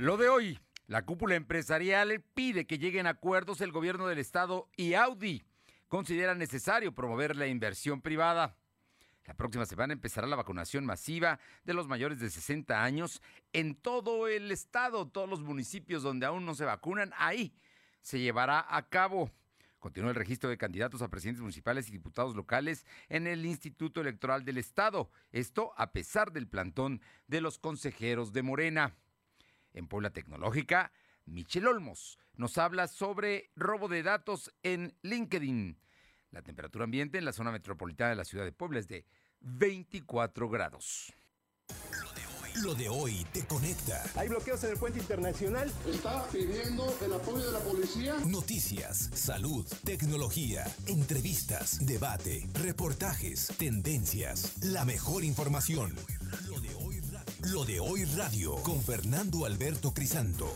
Lo de hoy, la cúpula empresarial pide que lleguen a acuerdos el gobierno del estado y Audi. Considera necesario promover la inversión privada. La próxima semana empezará la vacunación masiva de los mayores de 60 años en todo el estado, todos los municipios donde aún no se vacunan, ahí se llevará a cabo. Continúa el registro de candidatos a presidentes municipales y diputados locales en el Instituto Electoral del Estado. Esto a pesar del plantón de los consejeros de Morena. En Puebla Tecnológica, Michel Olmos nos habla sobre robo de datos en LinkedIn. La temperatura ambiente en la zona metropolitana de la ciudad de Puebla es de 24 grados. Lo de hoy te conecta. Hay bloqueos en el puente internacional. Está pidiendo el apoyo de la policía. Noticias, salud, tecnología, entrevistas, debate, reportajes, tendencias, la mejor información. Lo de hoy Lo de hoy radio con Fernando Alberto Crisanto.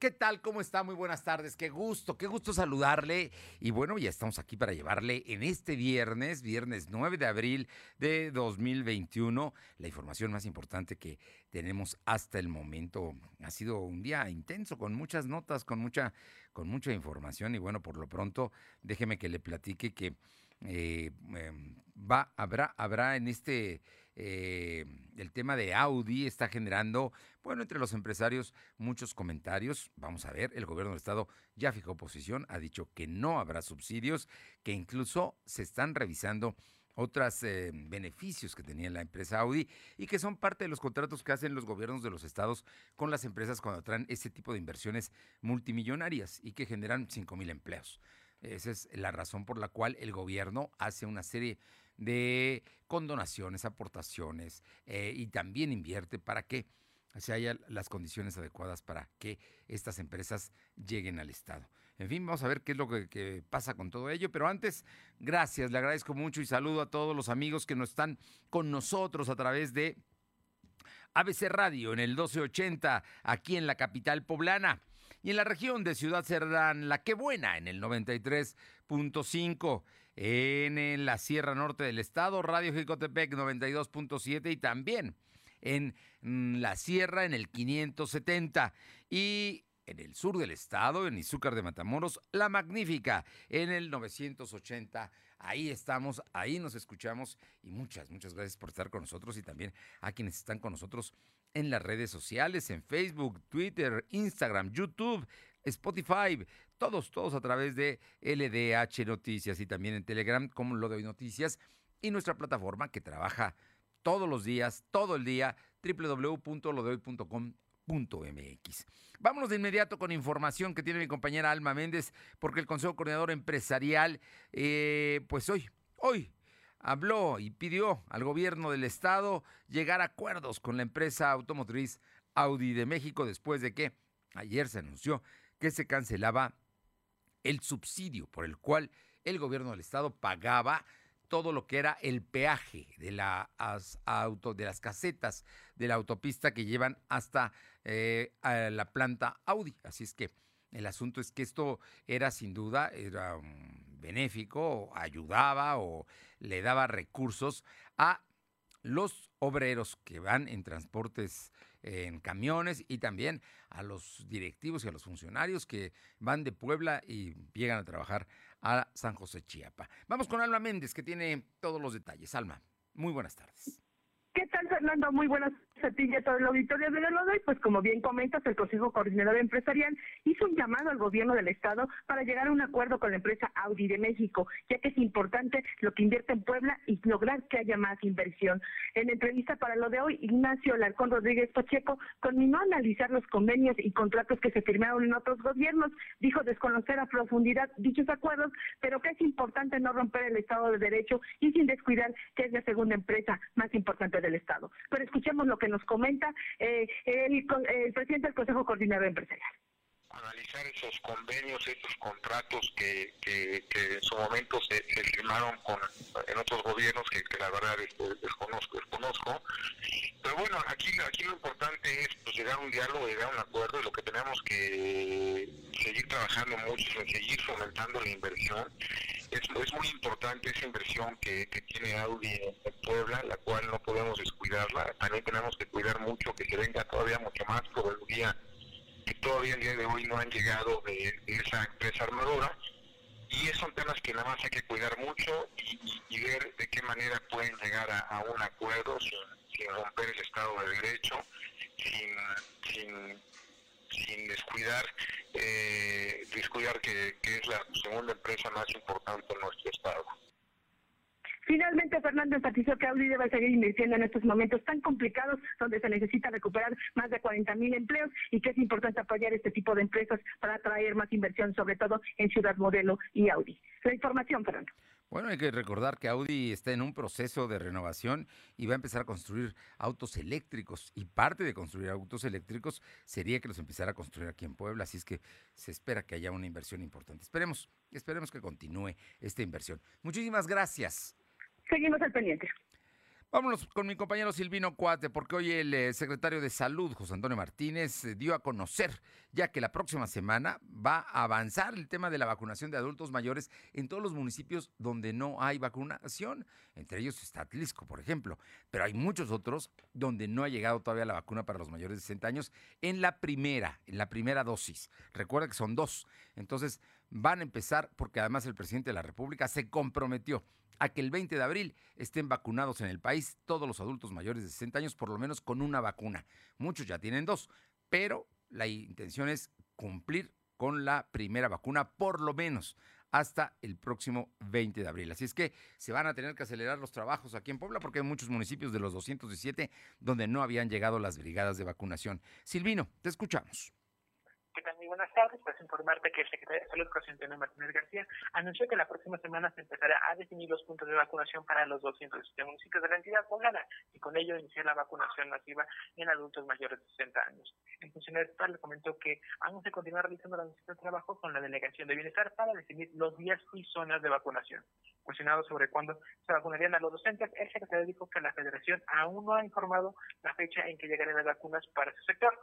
¿Qué tal? ¿Cómo está? Muy buenas tardes. Qué gusto, qué gusto saludarle. Y bueno, ya estamos aquí para llevarle en este viernes, viernes 9 de abril de 2021, la información más importante que tenemos hasta el momento. Ha sido un día intenso, con muchas notas, con mucha, con mucha información. Y bueno, por lo pronto, déjeme que le platique que eh, em, va, habrá, habrá en este eh, el tema de Audi está generando, bueno, entre los empresarios muchos comentarios. Vamos a ver, el gobierno del estado ya fijó posición, ha dicho que no habrá subsidios, que incluso se están revisando otros eh, beneficios que tenía la empresa Audi y que son parte de los contratos que hacen los gobiernos de los estados con las empresas cuando traen ese tipo de inversiones multimillonarias y que generan 5 mil empleos. Esa es la razón por la cual el gobierno hace una serie de condonaciones, aportaciones eh, y también invierte para que se haya las condiciones adecuadas para que estas empresas lleguen al Estado. En fin, vamos a ver qué es lo que, que, pasa con todo ello, pero antes, gracias, le agradezco mucho y saludo a todos los amigos que nos están con nosotros a través de ABC Radio en el 1280, aquí en la capital poblana. Y en la región de Ciudad Cerdán, La Qué Buena, en el 93.5 en la Sierra Norte del Estado, Radio Jicotepec 92.7 y también en mm, la Sierra en el 570 y en el sur del estado, en Izúcar de Matamoros, La Magnífica en el 980. Ahí estamos, ahí nos escuchamos y muchas, muchas gracias por estar con nosotros y también a quienes están con nosotros en las redes sociales, en Facebook, Twitter, Instagram, YouTube, Spotify, todos, todos a través de LDH Noticias y también en Telegram como lo doy noticias y nuestra plataforma que trabaja todos los días, todo el día, www.lodoy.com.mx. Vámonos de inmediato con información que tiene mi compañera Alma Méndez, porque el Consejo Coordinador Empresarial, eh, pues hoy, hoy habló y pidió al gobierno del estado llegar a acuerdos con la empresa automotriz Audi de México después de que ayer se anunció que se cancelaba el subsidio por el cual el gobierno del estado pagaba todo lo que era el peaje de, auto, de las casetas de la autopista que llevan hasta eh, la planta Audi. Así es que el asunto es que esto era sin duda, era benéfico, ayudaba o le daba recursos a los obreros que van en transportes en camiones y también a los directivos y a los funcionarios que van de Puebla y llegan a trabajar a San José Chiapa. Vamos con Alma Méndez, que tiene todos los detalles. Alma, muy buenas tardes. ¿Qué tal, Fernando? Muy buenas a ti y a todo el auditorio de lo doy. Pues como bien comentas, el Consejo Coordinador Empresarial hizo un llamado al gobierno del Estado para llegar a un acuerdo con la empresa Audi de México, ya que es importante lo que invierte en Puebla y lograr que haya más inversión. En entrevista para lo de hoy, Ignacio Larcón Rodríguez Pacheco conminó a analizar los convenios y contratos que se firmaron en otros gobiernos. Dijo desconocer a profundidad dichos acuerdos, pero que es importante no romper el Estado de Derecho y sin descuidar que es la segunda empresa más importante del Estado. Pero escuchemos lo que nos comenta eh, el, el presidente del Consejo Coordinador Empresarial analizar esos convenios, esos contratos que, que, en su momento se, firmaron con en otros gobiernos que, la verdad este, desconozco, desconozco. Pero bueno, aquí, aquí lo importante es pues, llegar a un diálogo, llegar a un acuerdo y lo que tenemos que seguir trabajando mucho es seguir fomentando la inversión es, es muy importante esa inversión que, que tiene Audi en, Puebla, la cual no podemos descuidarla. También tenemos que cuidar mucho que se venga todavía mucho más por el día que todavía el día de hoy no han llegado de, esa empresa armadora. Y son temas que nada más hay que cuidar mucho y, ver de qué manera pueden llegar a, un acuerdo sin, romper el Estado de Derecho, sin, sin, sin descuidar eh, descuidar que, que es la segunda empresa más importante en nuestro Estado. Finalmente, Fernando enfatizó que Audi debe seguir invirtiendo en estos momentos tan complicados donde se necesita recuperar más de 40 mil empleos y que es importante apoyar este tipo de empresas para atraer más inversión, sobre todo en Ciudad Modelo y Audi. La información, Fernando. Bueno, hay que recordar que Audi está en un proceso de renovación y va a empezar a construir autos eléctricos. Y parte de construir autos eléctricos sería que los empezara a construir aquí en Puebla. Así es que se espera que haya una inversión importante. Esperemos, esperemos que continúe esta inversión. Muchísimas gracias. Seguimos al pendiente. Vámonos con mi compañero Silvino Cuate, porque hoy el eh, secretario de Salud, José Antonio Martínez, eh, dio a conocer ya que la próxima semana va a avanzar el tema de la vacunación de adultos mayores en todos los municipios donde no hay vacunación. Entre ellos está Atlisco, por ejemplo, pero hay muchos otros donde no ha llegado todavía la vacuna para los mayores de 60 años en la primera, en la primera dosis. Recuerda que son dos. Entonces van a empezar porque además el presidente de la República se comprometió a que el 20 de abril estén vacunados en el país todos los adultos mayores de 60 años, por lo menos con una vacuna. Muchos ya tienen dos, pero la intención es cumplir con la primera vacuna, por lo menos hasta el próximo 20 de abril. Así es que se van a tener que acelerar los trabajos aquí en Puebla porque hay muchos municipios de los 217 donde no habían llegado las brigadas de vacunación. Silvino, te escuchamos. Buenas tardes. Pues informarte que el secretario de Salud, José Martínez García, anunció que la próxima semana se empezará a definir los puntos de vacunación para los 207 municipios de la entidad poblana y con ello iniciar la vacunación masiva en adultos mayores de 60 años. El funcionario estatal comentó que aún se continúa realizando la visita de trabajo con la Delegación de Bienestar para definir los días y zonas de vacunación. Cuestionado sobre cuándo se vacunarían a los docentes, el secretario dijo que la Federación aún no ha informado la fecha en que llegarán las vacunas para ese sector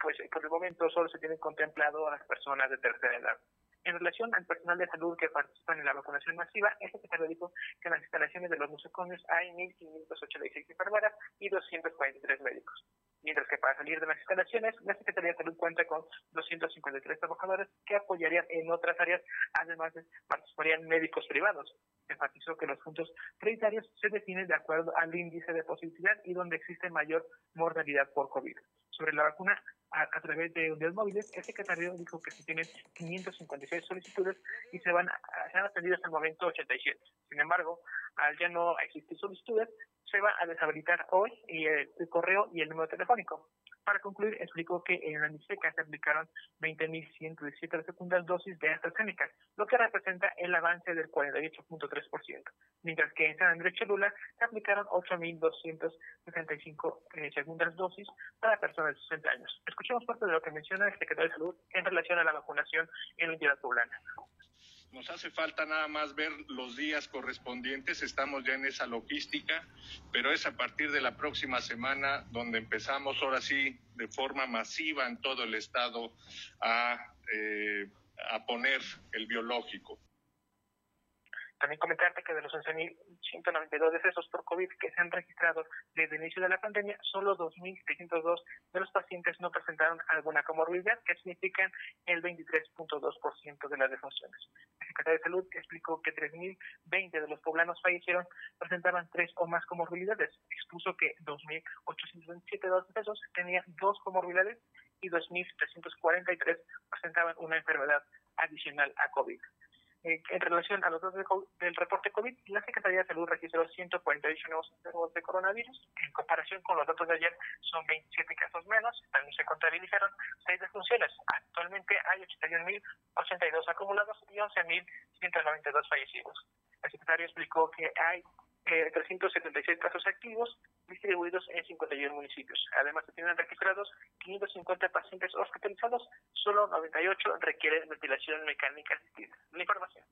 pues por el momento solo se tienen contemplado a las personas de tercera edad. En relación al personal de salud que participan en la vacunación masiva, el secretario dijo que en las instalaciones de los nosocomios hay 1.586 enfermeras y 243 médicos. Mientras que para salir de las instalaciones, la Secretaría de Salud cuenta con 253 trabajadores que apoyarían en otras áreas, además de participarían médicos privados. Enfatizó que los puntos prioritarios se definen de acuerdo al índice de positividad y donde existe mayor mortalidad por COVID. Sobre la vacuna, a, través de unidades móviles, el secretario dijo que se tienen 556 solicitudes y se van a, se han atendido hasta el momento 87. Sin embargo, al ya no existir solicitudes, se va a deshabilitar hoy el, el correo y el número telefónico. Para concluir, explicó que en la NICECA se aplicaron 20.117 segundas dosis de AstraZeneca, lo que representa el avance del 48.3%, mientras que en San Andrés Cholula se aplicaron 8.265 eh, segundas dosis para personas de 60 años. Escuchemos parte de lo que menciona el secretario de Salud en relación a la vacunación en la entidad poblana. Nos hace falta nada más ver los días correspondientes, estamos ya en esa logística, pero es a partir de la próxima semana donde empezamos ahora sí de forma masiva en todo el estado a, eh, a poner el biológico. También comentarte que de los 11.192 decesos por COVID que se han registrado desde el inicio de la pandemia, solo 2.602 de los pacientes no presentaron alguna comorbilidad, que significan el 23.2% de las defunciones. La Secretaría de Salud explicó que 3.020 de los poblanos fallecieron presentaban tres o más comorbilidades. Expuso que 2.827 decesos tenían dos comorbilidades y 2.343 presentaban una enfermedad adicional a COVID. Eh, en relación a los datos del reporte COVID, la Secretaría de Salud registró 148 nuevos enfermos de coronavirus. En comparación con los datos de ayer, son 27 casos menos. También se contabilizaron 6 defunciones. Actualmente hay 81.082 acumulados y 11.192 fallecidos. El secretario explicó que hay 376 eh, casos activos distribuidos en 51 municipios. Además, se tienen registrados 550 pacientes hospitalizados, solo 98 requieren ventilación mecánica asistida. La información.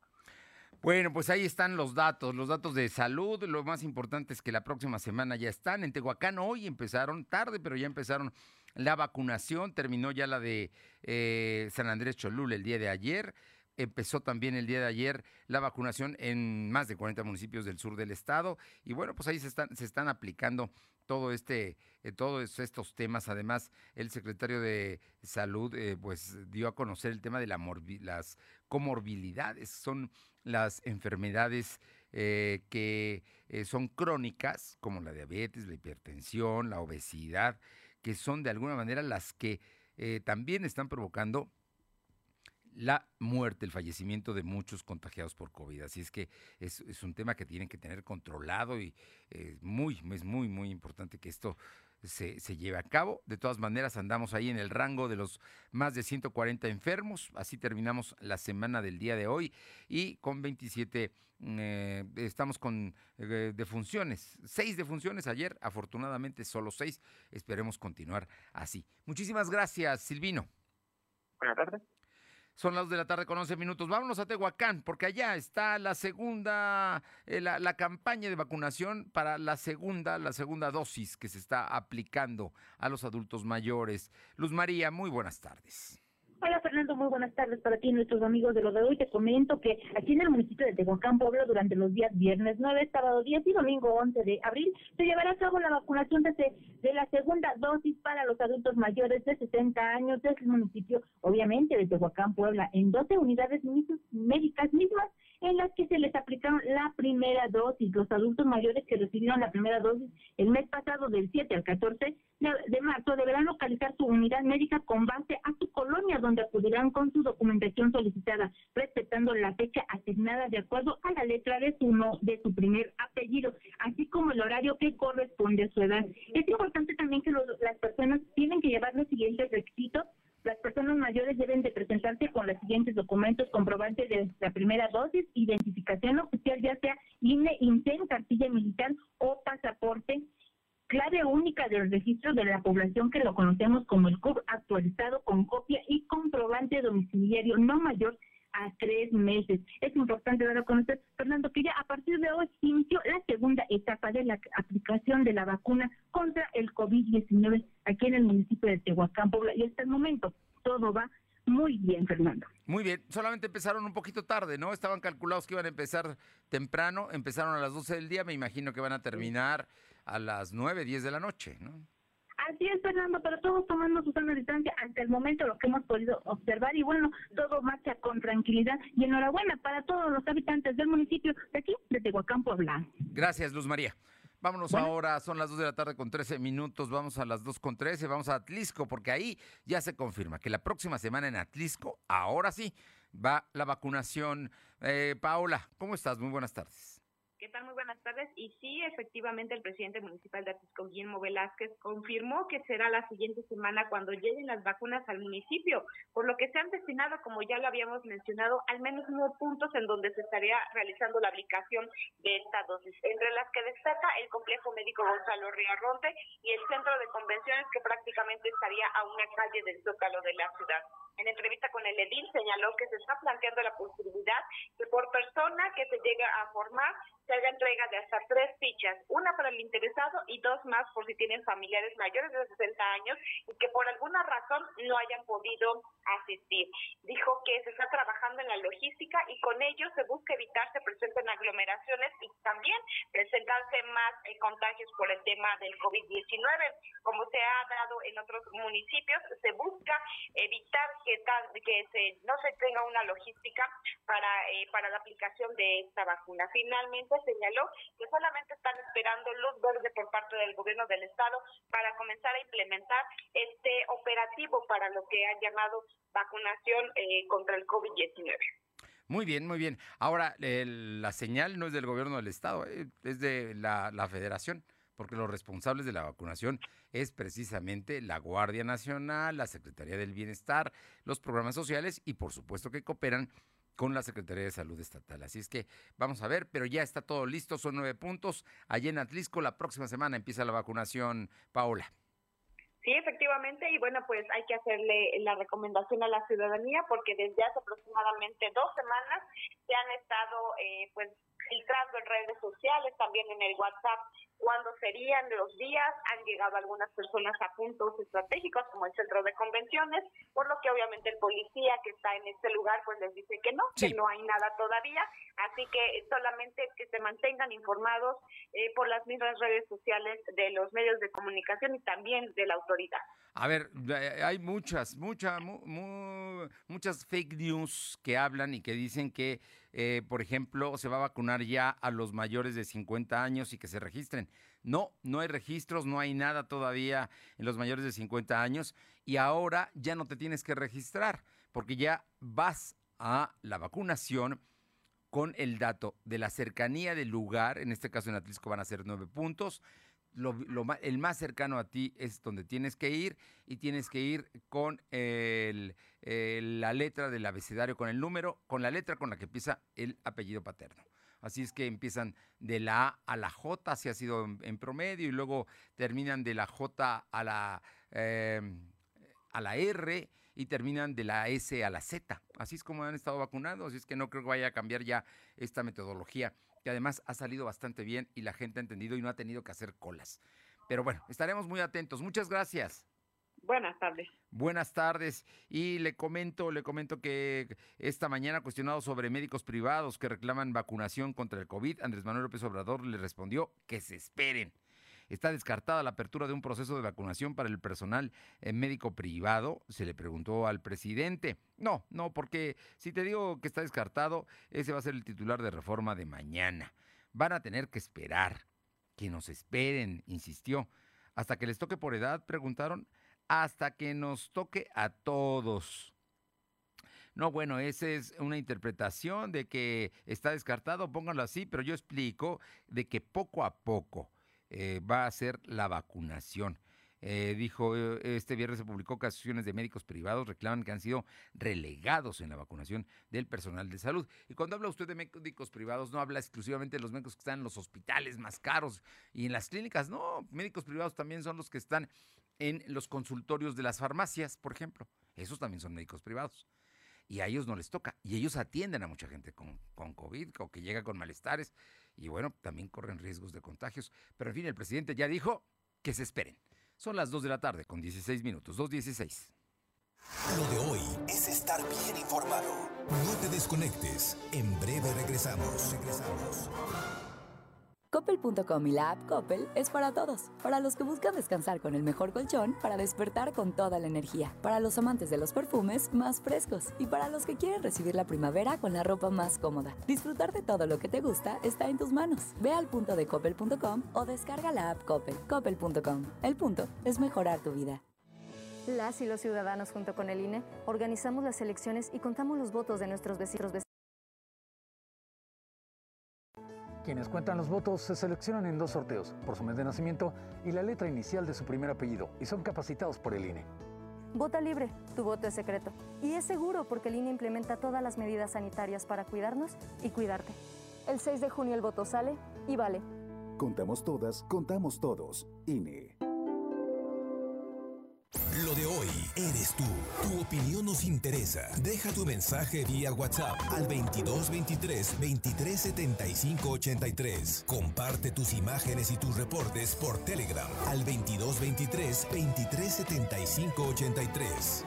Bueno, pues ahí están los datos, los datos de salud. Lo más importante es que la próxima semana ya están. En Tehuacán hoy empezaron tarde, pero ya empezaron la vacunación. Terminó ya la de eh, San Andrés Cholula el día de ayer empezó también el día de ayer la vacunación en más de 40 municipios del sur del estado y bueno, pues ahí se están, se están aplicando todo este, eh, todos estos temas. Además, el secretario de Salud eh, pues dio a conocer el tema de la las comorbilidades, son las enfermedades eh, que son crónicas, como la diabetes, la hipertensión, la obesidad, que son de alguna manera las que también están provocando la muerte, el fallecimiento de muchos contagiados por COVID. Así es que es, un tema que tienen que tener controlado y eh, muy, es muy, muy importante que esto se, se, lleve a cabo. De todas maneras, andamos ahí en el rango de los más de 140 enfermos. Así terminamos la semana del día de hoy y con 27 eh, estamos con eh, defunciones, seis defunciones ayer, afortunadamente solo seis. Esperemos continuar así. Muchísimas gracias, Silvino. Buenas tardes. Son las de la tarde con 11 minutos. Vámonos a Tehuacán, porque allá está la segunda, eh, la, la, campaña de vacunación para la segunda, la segunda dosis que se está aplicando a los adultos mayores. Luz María, muy buenas tardes. Hola Fernando, muy buenas tardes para ti y nuestros amigos de lo de hoy. Te comento que aquí en el municipio de Tehuacán, Puebla, durante los días viernes 9, sábado 10 y domingo 11 de abril, se llevará a cabo la vacunación de, de la segunda dosis para los adultos mayores de 60 años del municipio, obviamente de Tehuacán, Puebla, en 12 unidades médicas mismas en las que se les aplicaron la primera dosis. Los adultos mayores que recibieron la primera dosis el mes pasado del 7 al 14 de marzo deberán localizar su unidad médica con base a su colonia, donde acudirán con su documentación solicitada, respetando la fecha asignada de acuerdo a la letra de su, no, de su primer apellido, así como el horario que corresponde a su edad. Es importante también que las personas tienen que llevar los siguientes requisitos las personas mayores deben de presentarse con los siguientes documentos comprobantes de la primera dosis, identificación oficial, ya sea INE, INTEN, cartilla militar o pasaporte, clave única del registro de la población que lo conocemos como el CUR actualizado con copia y comprobante domiciliario no mayor a tres meses. Es importante dar a conocer, Fernando, que ya a partir de hoy inició la segunda etapa de la aplicación de la vacuna contra el COVID-19 aquí en el municipio de Tehuacán, Puebla, y hasta el momento todo va muy bien, Fernando. Muy bien, solamente empezaron un poquito tarde, ¿no? Estaban calculados que iban a empezar temprano, empezaron a las 12 del día, me imagino que van a terminar a las 9, 10 de la noche, ¿no? Así es, Fernando, pero todos tomando su sana distancia hasta el momento, lo que hemos podido observar, y bueno, todo marcha con tranquilidad y enhorabuena para todos los habitantes del municipio de aquí, de Tehuacán, Puebla. Gracias, Luz María. Vámonos ahora, son las 2 de la tarde con 13 minutos, vamos a las 2 con 13, vamos a Atlisco, porque ahí ya se confirma que la próxima semana en Atlisco, ahora sí, va la vacunación. Eh, Paola, ¿cómo estás? Muy buenas tardes. ¿Qué tal? Muy buenas tardes. Y sí, efectivamente, el presidente municipal de Atisco, Guillermo Velázquez, confirmó que será la siguiente semana cuando lleguen las vacunas al municipio, por lo que se han destinado, como ya lo habíamos mencionado, al menos nueve puntos en donde se estaría realizando la aplicación de esta dosis, entre las que destaca el complejo médico Gonzalo Riarronte y el centro de convenciones que prácticamente estaría a una calle del zócalo de la ciudad. En entrevista con el edil señaló que se está planteando la posibilidad que por persona que se llegue a formar se haga entrega de hasta tres fichas, una para el interesado y dos más por si tienen familiares mayores de 60 años y que por alguna razón no hayan podido asistir. Dijo que se está trabajando en la logística y con ello se busca evitar se presenten aglomeraciones y también presentarse más eh, contagios por el tema del COVID-19. Como se ha dado en otros municipios, se busca evitar que, tal, que se, no se tenga una logística para, eh, para la aplicación de esta vacuna. Finalmente señaló que solamente están esperando luz verde por parte del gobierno del estado para comenzar a implementar este operativo para lo que han llamado vacunación eh, contra el COVID-19. Muy bien, muy bien. Ahora, la señal no es del gobierno del estado, eh, es de la federación porque los responsables de la vacunación es precisamente la Guardia Nacional, la Secretaría del Bienestar, los programas sociales y por supuesto que cooperan con la Secretaría de Salud Estatal. Así es que vamos a ver, pero ya está todo listo, son nueve puntos. Allí en Atlisco, la próxima semana empieza la vacunación, Paola. Sí, efectivamente, y bueno, pues hay que hacerle la recomendación a la ciudadanía porque desde hace aproximadamente dos semanas se han estado eh, pues filtrando en redes sociales, también en el WhatsApp cuándo serían los días. Han llegado algunas personas a puntos estratégicos como el centro de convenciones, por lo que obviamente el policía que está en este lugar pues les dice que no, que no hay nada todavía. Así que solamente que se mantengan informados eh, por las mismas redes sociales de los medios de comunicación y también de la autoridad. A ver, eh, hay muchas, muchas, muchas fake news que hablan y que dicen que, eh, por ejemplo, se va a vacunar ya a los mayores de 50 años y que se registren. No, no hay registros, no hay nada todavía en los mayores de 50 años y ahora ya no te tienes que registrar porque ya vas a la vacunación con el dato de la cercanía del lugar, en este caso en Atlisco van a ser nueve puntos, el más cercano a ti es donde tienes que ir y tienes que ir con la letra del abecedario, con el número, con la letra con la que empieza el apellido paterno. Así es que empiezan de la A a la J, si ha sido en, promedio, y luego terminan de la J a la, em, a la R y terminan de la S a la Z. Así es como han estado vacunando, así es que no creo que vaya a cambiar ya esta metodología que además ha salido bastante bien y la gente ha entendido y no ha tenido que hacer colas. Pero bueno, estaremos muy atentos. Muchas gracias. Buenas tardes. Buenas tardes. Y le comento, le comento que esta mañana cuestionado sobre médicos privados que reclaman vacunación contra el COVID, Andrés Manuel López Obrador le respondió que se esperen. ¿Está descartada la apertura de un proceso de vacunación para el personal eh, médico privado? Se le preguntó al presidente. No, no, porque si te digo que está descartado, ese va a ser el titular de reforma de mañana. Van a tener que esperar. Que nos esperen, insistió. Hasta que les toque por edad, preguntaron. Hasta que nos toque a todos. No, bueno, esa es una interpretación de que está descartado, pónganlo así, pero yo explico de que poco a poco eh, va a ser la vacunación. Eh, dijo, eh, este viernes se publicó que de médicos privados reclaman que han sido relegados en la vacunación del personal de salud. Y cuando habla usted de médicos privados, no habla exclusivamente de los médicos que están en los hospitales más caros y en las clínicas, no, médicos privados también son los que están en los consultorios de las farmacias, por ejemplo. Esos también son médicos privados y a ellos no les toca. Y ellos atienden a mucha gente con, con COVID o que llega con malestares y bueno, también corren riesgos de contagios. Pero en fin, el presidente ya dijo que se esperen. Son las 2 de la tarde con 16 minutos, 2.16. Lo de hoy es estar bien informado. No te desconectes. En breve regresamos. Regresamos. Coppel.com y la app Coppel es para todos. Para los que buscan descansar con el mejor colchón, para despertar con toda la energía. Para los amantes de los perfumes más frescos. Y para los que quieren recibir la primavera con la ropa más cómoda. Disfrutar de todo lo que te gusta está en tus manos. Ve al punto de Coppel.com o descarga la app Coppel. Coppel.com. El punto es mejorar tu vida. Las y los ciudadanos junto con el INE organizamos las elecciones y contamos los votos de nuestros vecinos. Quienes cuentan los votos se seleccionan en dos sorteos, por su mes de nacimiento y la letra inicial de su primer apellido, y son capacitados por el INE. Vota libre, tu voto es secreto. Y es seguro porque el INE implementa todas las medidas sanitarias para cuidarnos y cuidarte. El 6 de junio el voto sale y vale. Contamos todas, contamos todos. INE. De hoy eres tú. Tu opinión nos interesa. Deja tu mensaje vía WhatsApp al 2223 2375 83. Comparte tus imágenes y tus reportes por Telegram al 2223 2375 83.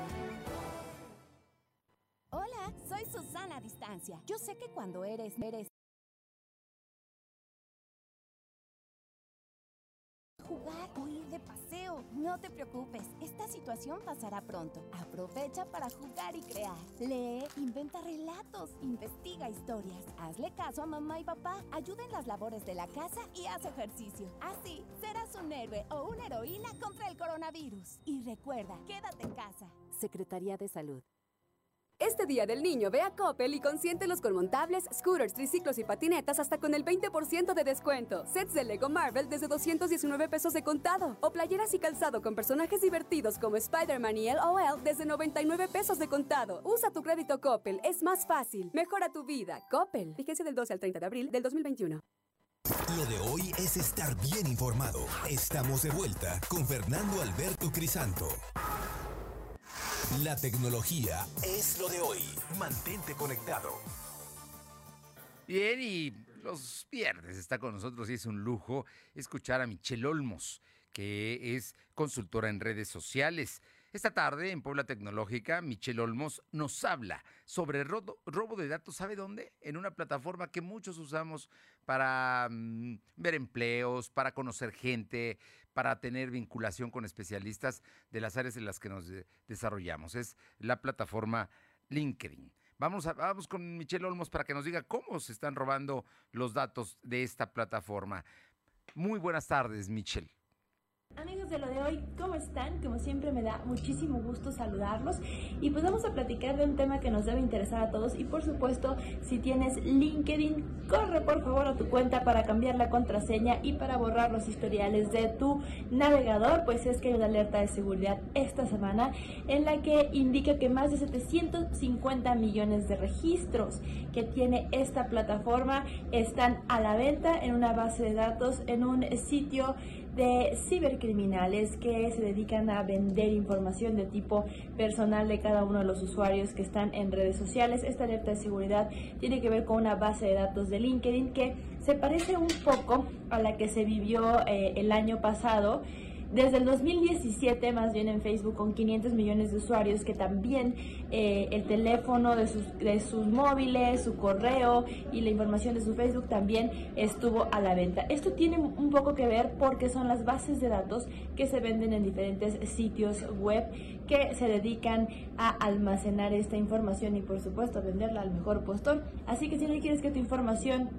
Hola, soy Susana Distancia. Yo sé que cuando eres, eres jugar o ir de paseo. No te preocupes, esta situación pasará pronto. Aprovecha para jugar y crear. Lee, inventa relatos, investiga historias. Hazle caso a mamá y papá, ayuda en las labores de la casa y haz ejercicio. Así serás un héroe o una heroína contra el coronavirus. Y recuerda, quédate en casa. Secretaría de Salud. Este Día del Niño ve a Coppel y consiéntelos con montables, scooters, triciclos y patinetas hasta con el 20% de descuento. Sets de Lego Marvel desde 219 pesos de contado. O playeras y calzado con personajes divertidos como Spider-Man y LOL desde 99 pesos de contado. Usa tu crédito Coppel, es más fácil. Mejora tu vida. Coppel. Vigencia del 12 al 30 de abril del 2021. Lo de hoy es estar bien informado. Estamos de vuelta con Fernando Alberto Crisanto. La tecnología es lo de hoy. Mantente conectado. Bien, y los viernes está con nosotros y es un lujo escuchar a Michelle Olmos, que es consultora en redes sociales. Esta tarde en Puebla Tecnológica, Michelle Olmos nos habla sobre robo, de datos. ¿Sabe dónde? En una plataforma que muchos usamos para mm, ver empleos, para conocer gente, para tener vinculación con especialistas de las áreas en las que nos de- desarrollamos. Es la plataforma LinkedIn. Vamos, vamos con Michelle Olmos para que nos diga cómo se están robando los datos de esta plataforma. Muy buenas tardes, Michelle. Amigos de lo de hoy, ¿cómo están? Como siempre me da muchísimo gusto saludarlos y pues vamos a platicar de un tema que nos debe interesar a todos y por supuesto si tienes LinkedIn, corre por favor a tu cuenta para cambiar la contraseña y para borrar los historiales de tu navegador, pues es que hay una alerta de seguridad esta semana en la que indica que más de 750 millones de registros que tiene esta plataforma están a la venta en una base de datos en un sitio de cibercriminales que se dedican a vender información de tipo personal de cada uno de los usuarios que están en redes sociales. Esta alerta de seguridad tiene que ver con una base de datos de LinkedIn que se parece un poco a la que se vivió eh, el año pasado. Desde el 2017, más bien en Facebook, con 500 millones de usuarios, que también eh, el teléfono de sus, de sus móviles, su correo y la información de su Facebook también estuvo a la venta. Esto tiene un poco que ver porque son las bases de datos que se venden en diferentes sitios web que se dedican a almacenar esta información y por supuesto venderla al mejor postor. Así que si no quieres que tu información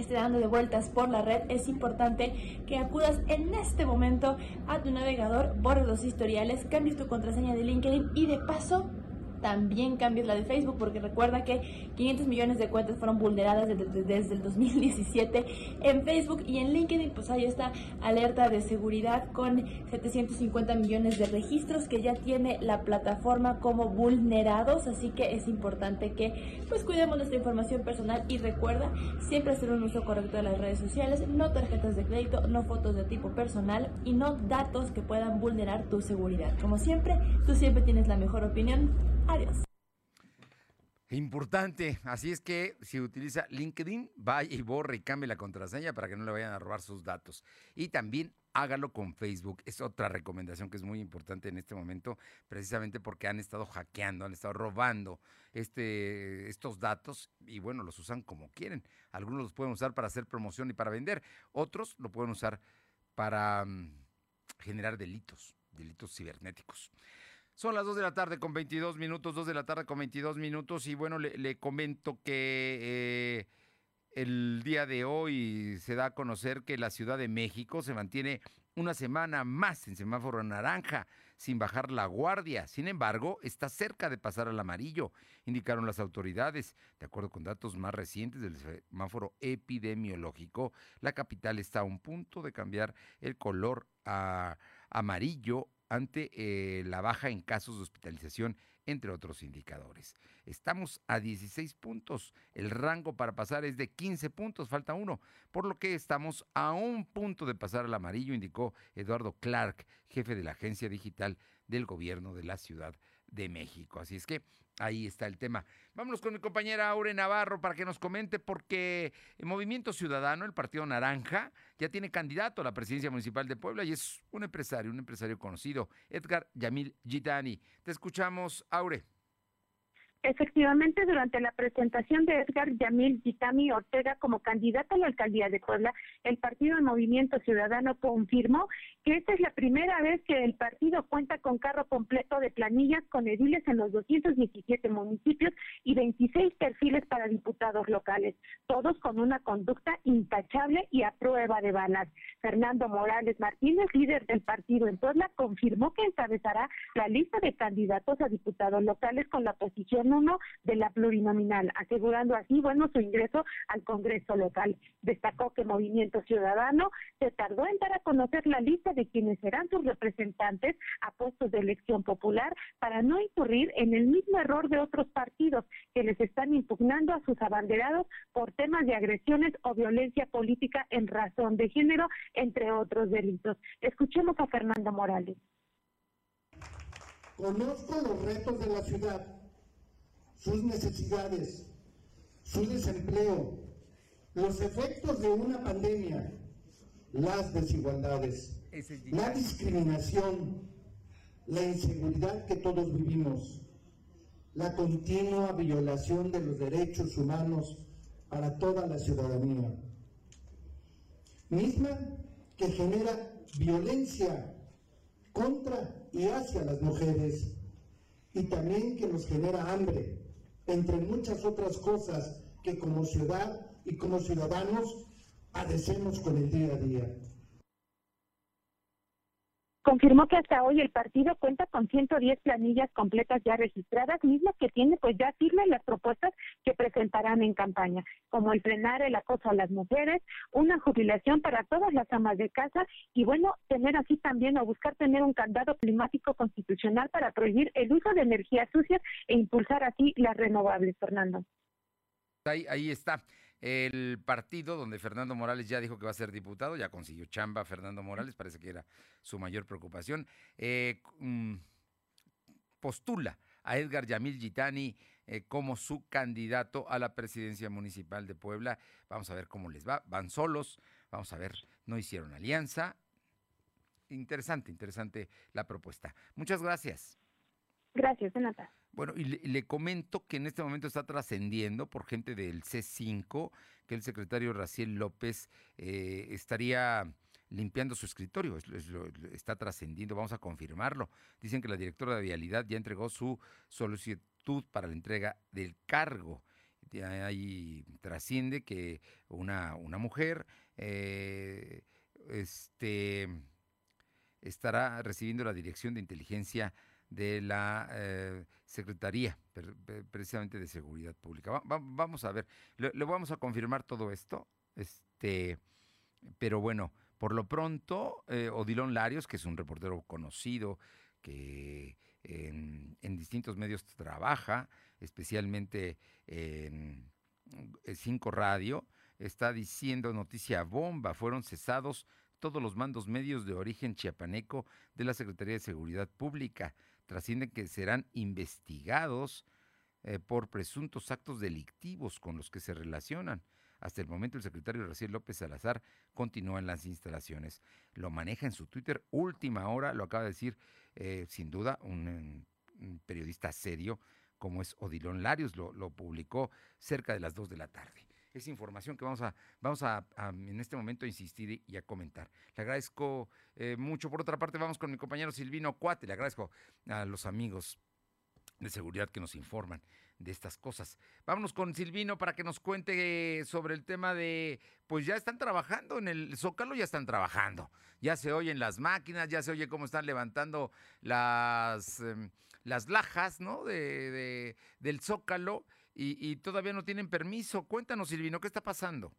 esté dando de vueltas por la red, es importante que acudas en este momento a tu navegador, borres los historiales, cambies tu contraseña de LinkedIn y de paso también cambies la de Facebook, porque recuerda que 500 millones de cuentas fueron vulneradas desde, desde el 2017 en Facebook y en LinkedIn, pues hay esta alerta de seguridad con 750 millones de registros que ya tiene la plataforma como vulnerados, así que es importante que pues cuidemos nuestra información personal y recuerda siempre hacer un uso correcto de las redes sociales, no tarjetas de crédito, no fotos de tipo personal y no datos que puedan vulnerar tu seguridad. Como siempre, tú siempre tienes la mejor opinión. Adiós. Importante, así es que si utiliza LinkedIn, vaya y borre y cambie la contraseña para que no le vayan a robar sus datos. Y también hágalo con Facebook. Es otra recomendación que es muy importante en este momento, precisamente porque han estado hackeando, han estado robando este, estos datos y bueno, los usan como quieren. Algunos los pueden usar para hacer promoción y para vender, otros lo pueden usar para mm, generar delitos, delitos cibernéticos. Son las 2 de la tarde con 22 minutos, 2 de la tarde con 22 minutos y bueno, le, comento que eh, el día de hoy se da a conocer que la Ciudad de México se mantiene una semana más en semáforo naranja, sin bajar la guardia. Sin embargo, está cerca de pasar al amarillo, indicaron las autoridades. De acuerdo con datos más recientes del semáforo epidemiológico, la capital está a un punto de cambiar el color a amarillo ante eh, la baja en casos de hospitalización, entre otros indicadores. Estamos a 16 puntos. El rango para pasar es de 15 puntos, falta uno, por lo que estamos a un punto de pasar al amarillo, indicó Eduardo Clark, jefe de la agencia digital del gobierno de la Ciudad de México. Así es que ahí está el tema. Vámonos con mi compañera Aure Navarro para que nos comente porque el Movimiento Ciudadano, el Partido Naranja, ya tiene candidato a la presidencia municipal de Puebla y es un empresario, un empresario conocido, Edgar Yamil Gitani. Te escuchamos, Aure. Efectivamente, durante la presentación de Edgar Yamil Gitami Ortega como candidato a la alcaldía de Puebla, el partido Movimiento Ciudadano confirmó que esta es la primera vez que el partido cuenta con carro completo de planillas con ediles en los 217 municipios y 26 perfiles para diputados locales, todos con una conducta intachable y a prueba de balas. Fernando Morales Martínez, líder del partido en Puebla, confirmó que encabezará la lista de candidatos a diputados locales con la posición uno de la plurinominal, asegurando así, bueno, su ingreso al Congreso local. Destacó que Movimiento Ciudadano se tardó en dar a conocer la lista de quienes serán sus representantes a puestos de elección popular para no incurrir en el mismo error de otros partidos que les están impugnando a sus abanderados por temas de agresiones o violencia política en razón de género, entre otros delitos. Escuchemos a Fernando Morales. Conozco los retos de la ciudad sus necesidades, su desempleo, los efectos de una pandemia, las desigualdades, la discriminación, la inseguridad que todos vivimos, la continua violación de los derechos humanos para toda la ciudadanía, misma que genera violencia contra y hacia las mujeres y también que nos genera hambre, entre muchas otras cosas que como ciudad y como ciudadanos padecemos con el día a día. Confirmó que hasta hoy el partido cuenta con 110 planillas completas ya registradas, mismas que tiene pues ya firmes las propuestas que presentarán en campaña, como el frenar el acoso a las mujeres, una jubilación para todas las amas de casa y bueno, tener así también o buscar tener un candado climático constitucional para prohibir el uso de energías sucias e impulsar así las renovables, Fernando. Ahí, ahí está el partido donde Fernando Morales ya dijo que va a ser diputado, ya consiguió chamba Fernando Morales, parece que era su mayor preocupación, eh, mm, postula a Edgar Yamil Gitani eh, como su candidato a la presidencia municipal de Puebla. Vamos a ver cómo les va. Van solos, vamos a ver, no hicieron alianza. Interesante, interesante la propuesta. Muchas gracias. Gracias, Renata. Bueno, y le, comento que en este momento está trascendiendo por gente del C5 que el secretario Raciel López eh, estaría limpiando su escritorio. está trascendiendo, vamos a confirmarlo. Dicen que la directora de Vialidad ya entregó su solicitud para la entrega del cargo. ahí trasciende que una, una mujer eh, este, estará recibiendo la dirección de inteligencia de la eh, Secretaría precisamente de Seguridad Pública. vamos a ver, le, vamos a confirmar todo esto, este, pero bueno, por lo pronto, eh, Odilon Larios, que es un reportero conocido, que en, en distintos medios trabaja, especialmente en Cinco Radio, está diciendo noticia bomba, fueron cesados todos los mandos medios de origen chiapaneco de la Secretaría de Seguridad Pública trascienden que serán investigados eh, por presuntos actos delictivos con los que se relacionan. Hasta el momento el secretario Raciel López Salazar continúa en las instalaciones. Lo maneja en su Twitter última hora, lo acaba de decir eh, sin duda un, periodista serio como es Odilon Larios, lo, publicó cerca de las 2 de la tarde es información que vamos a, vamos a, en este momento a insistir y a comentar. Le agradezco eh, mucho. Por otra parte, vamos con mi compañero Silvino Cuate. Le agradezco a los amigos de seguridad que nos informan de estas cosas. Vámonos con Silvino para que nos cuente sobre el tema de, pues ya están trabajando en el Zócalo, ya están trabajando. Ya se oyen las máquinas, ya se oye cómo están levantando las, em, las lajas, ¿no? De, del Zócalo y, todavía no tienen permiso. Cuéntanos, Silvino, ¿qué está pasando?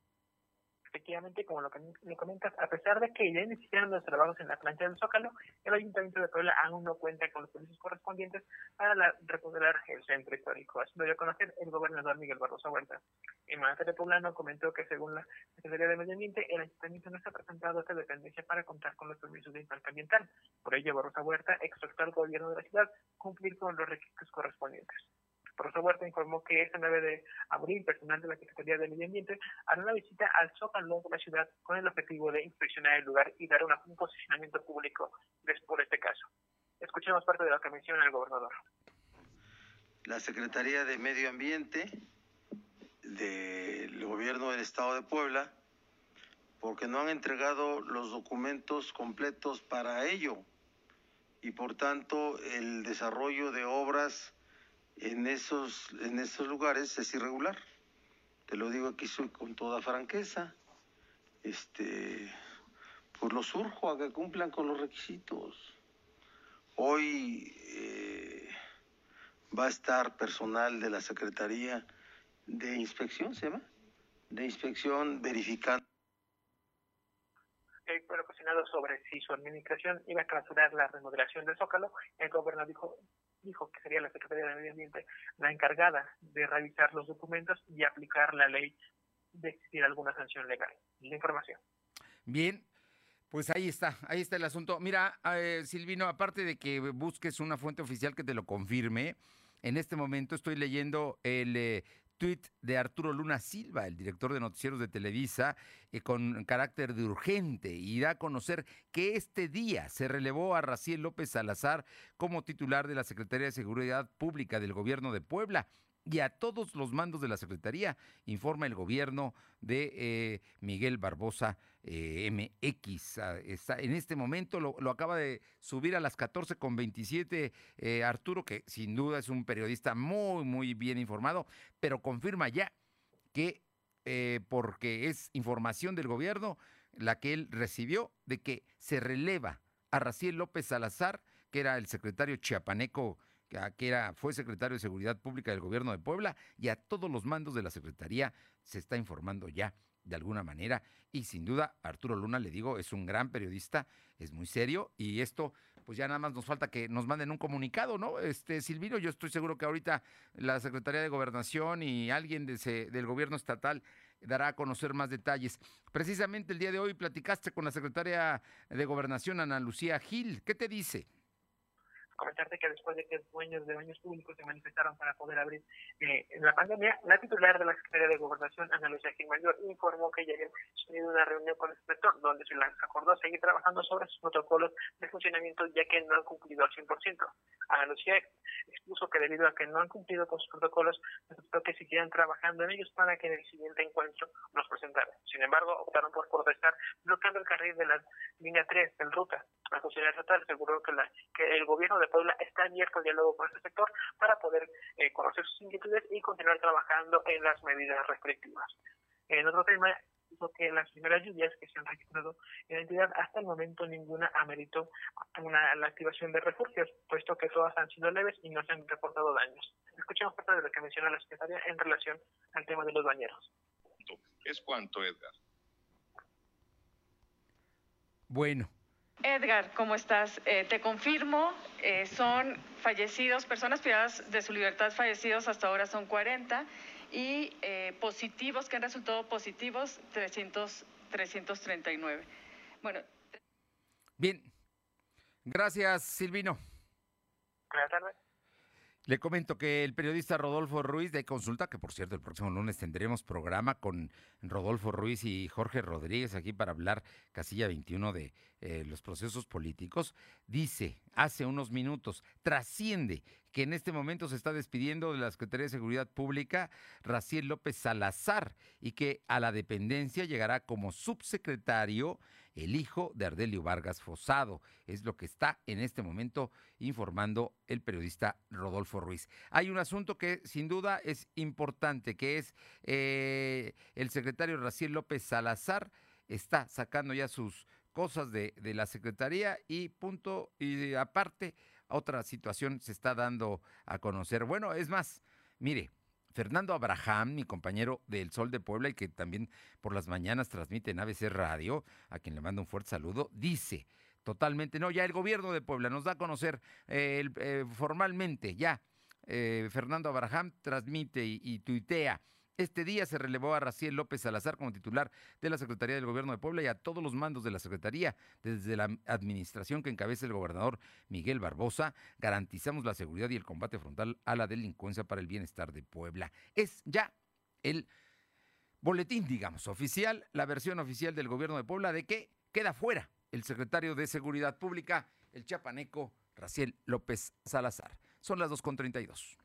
efectivamente, como lo me comentas, a pesar de que ya iniciaron los trabajos en la plancha del Zócalo, el Ayuntamiento de Puebla aún no cuenta con los permisos correspondientes para la, recuperar el centro histórico. Así lo dio a conocer el gobernador Miguel Barroso Huerta. El mandatario poblano comentó que según la Secretaría de Medio Ambiente, el Ayuntamiento no está presentado a esta dependencia para contar con los permisos de impacto ambiental. Por ello, Barroso Huerta exhortó al gobierno de la ciudad cumplir con los requisitos correspondientes profesor Huerta informó que este 9 de abril, personal de la Secretaría de Medio Ambiente hará una visita al Zócalo de la ciudad con el objetivo de inspeccionar el lugar y dar un posicionamiento público por este caso. Escuchemos parte de lo que menciona el gobernador. La Secretaría de Medio Ambiente del Gobierno del Estado de Puebla, porque no han entregado los documentos completos para ello y por tanto el desarrollo de obras en esos, en esos lugares es irregular. Te lo digo aquí con toda franqueza. Este, pues los urjo a que cumplan con los requisitos. Hoy eh, va a estar personal de la Secretaría de Inspección, ¿se llama? De Inspección verificando. Eh, bueno, cuestionado sobre si su administración iba a clausurar la remodelación del Zócalo, el gobernador dijo dijo que sería la Secretaría de Medio Ambiente la encargada de revisar los documentos y aplicar la ley de existir alguna sanción legal. La información. Bien, pues ahí está, ahí está el asunto. Mira, eh, Silvino, aparte de que busques una fuente oficial que te lo confirme, en este momento estoy leyendo el eh, tuit de Arturo Luna Silva, el director de noticieros de Televisa, eh, con carácter de urgente y da a conocer que este día se relevó a Raciel López Salazar como titular de la Secretaría de Seguridad Pública del Gobierno de Puebla y a todos los mandos de la Secretaría, informa el gobierno de eh, Miguel Barbosa eh, MX. Ah, está, en este momento lo, acaba de subir a las 14 con 27 eh, Arturo, que sin duda es un periodista muy, muy bien informado, pero confirma ya que, porque es información del gobierno, la que él recibió, de que se releva a Raciel López Salazar, que era el secretario chiapaneco que era, fue secretario de Seguridad Pública del Gobierno de Puebla, y a todos los mandos de la Secretaría se está informando ya de alguna manera. Y sin duda, Arturo Luna, le digo, es un gran periodista, es muy serio, y esto, pues ya nada más nos falta que nos manden un comunicado, ¿no? Este, Silvino, yo estoy seguro que ahorita la Secretaría de Gobernación y alguien de del gobierno estatal dará a conocer más detalles. Precisamente el día de hoy platicaste con la secretaria de Gobernación, Ana Lucía Gil. ¿Qué te dice? Comentarte que después de que dueños de baños públicos se manifestaron para poder abrir eh, la pandemia, la titular de la Secretaría de Gobernación, Ana Lucia Gil Mayor, informó que ya habían tenido una reunión con el sector donde se les acordó seguir trabajando sobre sus protocolos de funcionamiento ya que no han cumplido al 100%. Ana Lucía expuso que debido a que no han cumplido con sus protocolos, necesitó que siguieran trabajando en ellos para que en el siguiente encuentro los presentaran. Sin embargo, optaron por protestar bloqueando el carril de la línea 3 en ruta. La funcionaria estatal aseguró que, la, que el gobierno de Puebla está abierto al diálogo con este sector para poder eh, conocer sus inquietudes y continuar trabajando en las medidas restrictivas. En otro tema, dijo que las primeras lluvias que se han registrado en la entidad hasta el momento ninguna ameritó una, la activación de refugios, puesto que todas han sido leves y no se han reportado daños. Escuchemos parte de lo que menciona la secretaria en relación al tema de los bañeros. ¿Es cuánto, Edgar? Bueno, Edgar, ¿cómo estás? Eh, te confirmo, eh, son fallecidos, personas privadas de su libertad fallecidos hasta ahora son 40 y eh, positivos que han resultado positivos 300, 339. Bueno. Bien. Gracias, Silvino. Buenas tardes. Le comento que el periodista Rodolfo Ruiz de Consulta, que por cierto el próximo lunes tendremos programa con Rodolfo Ruiz y Jorge Rodríguez aquí para hablar casilla 21 de eh, los procesos políticos, dice hace unos minutos, trasciende que en este momento se está despidiendo de la Secretaría de Seguridad Pública Raciel López Salazar y que a la dependencia llegará como subsecretario el hijo de Ardelio Vargas Fosado. Es lo que está en este momento informando el periodista Rodolfo Ruiz. Hay un asunto que sin duda es importante, que es eh, el secretario Raciel López Salazar está sacando ya sus cosas de, de la Secretaría y punto, y aparte, otra situación se está dando a conocer. Bueno, es más, mire, Fernando Abraham, mi compañero del Sol de Puebla y que también por las mañanas transmite en ABC Radio, a quien le mando un fuerte saludo, dice totalmente, no, ya el gobierno de Puebla nos da a conocer eh, eh, formalmente, ya eh, Fernando Abraham transmite y, y tuitea este día se relevó a Raciel López Salazar como titular de la Secretaría del Gobierno de Puebla y a todos los mandos de la Secretaría, desde la administración que encabeza el gobernador Miguel Barbosa, garantizamos la seguridad y el combate frontal a la delincuencia para el bienestar de Puebla. Es ya el boletín, digamos, oficial, la versión oficial del Gobierno de Puebla de que queda fuera el secretario de Seguridad Pública, el chapaneco Raciel López Salazar. Son las 2.32.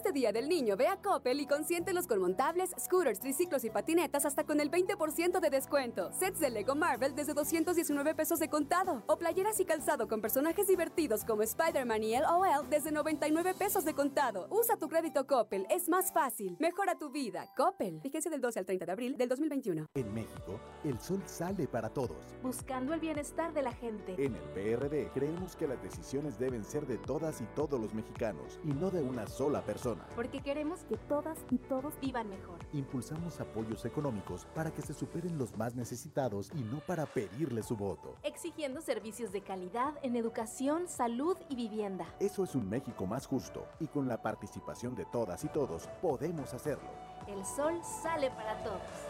Este día del niño ve a Coppel y consiéntelos con montables, scooters, triciclos y patinetas hasta con el 20% de descuento. Sets de Lego Marvel desde 219 pesos de contado. O playeras y calzado con personajes divertidos como Spider-Man y LOL desde 99 pesos de contado. Usa tu crédito Coppel, es más fácil. Mejora tu vida. Coppel. Vigencia del 12 al 30 de abril del 2021. En México, el sol sale para todos. Buscando el bienestar de la gente. En el PRD creemos que las decisiones deben ser de todas y todos los mexicanos y no de una sola persona. Porque queremos que todas y todos vivan mejor. Impulsamos apoyos económicos para que se superen los más necesitados y no para pedirle su voto. Exigiendo servicios de calidad en educación, salud y vivienda. Eso es un México más justo y con la participación de todas y todos podemos hacerlo. El sol sale para todos.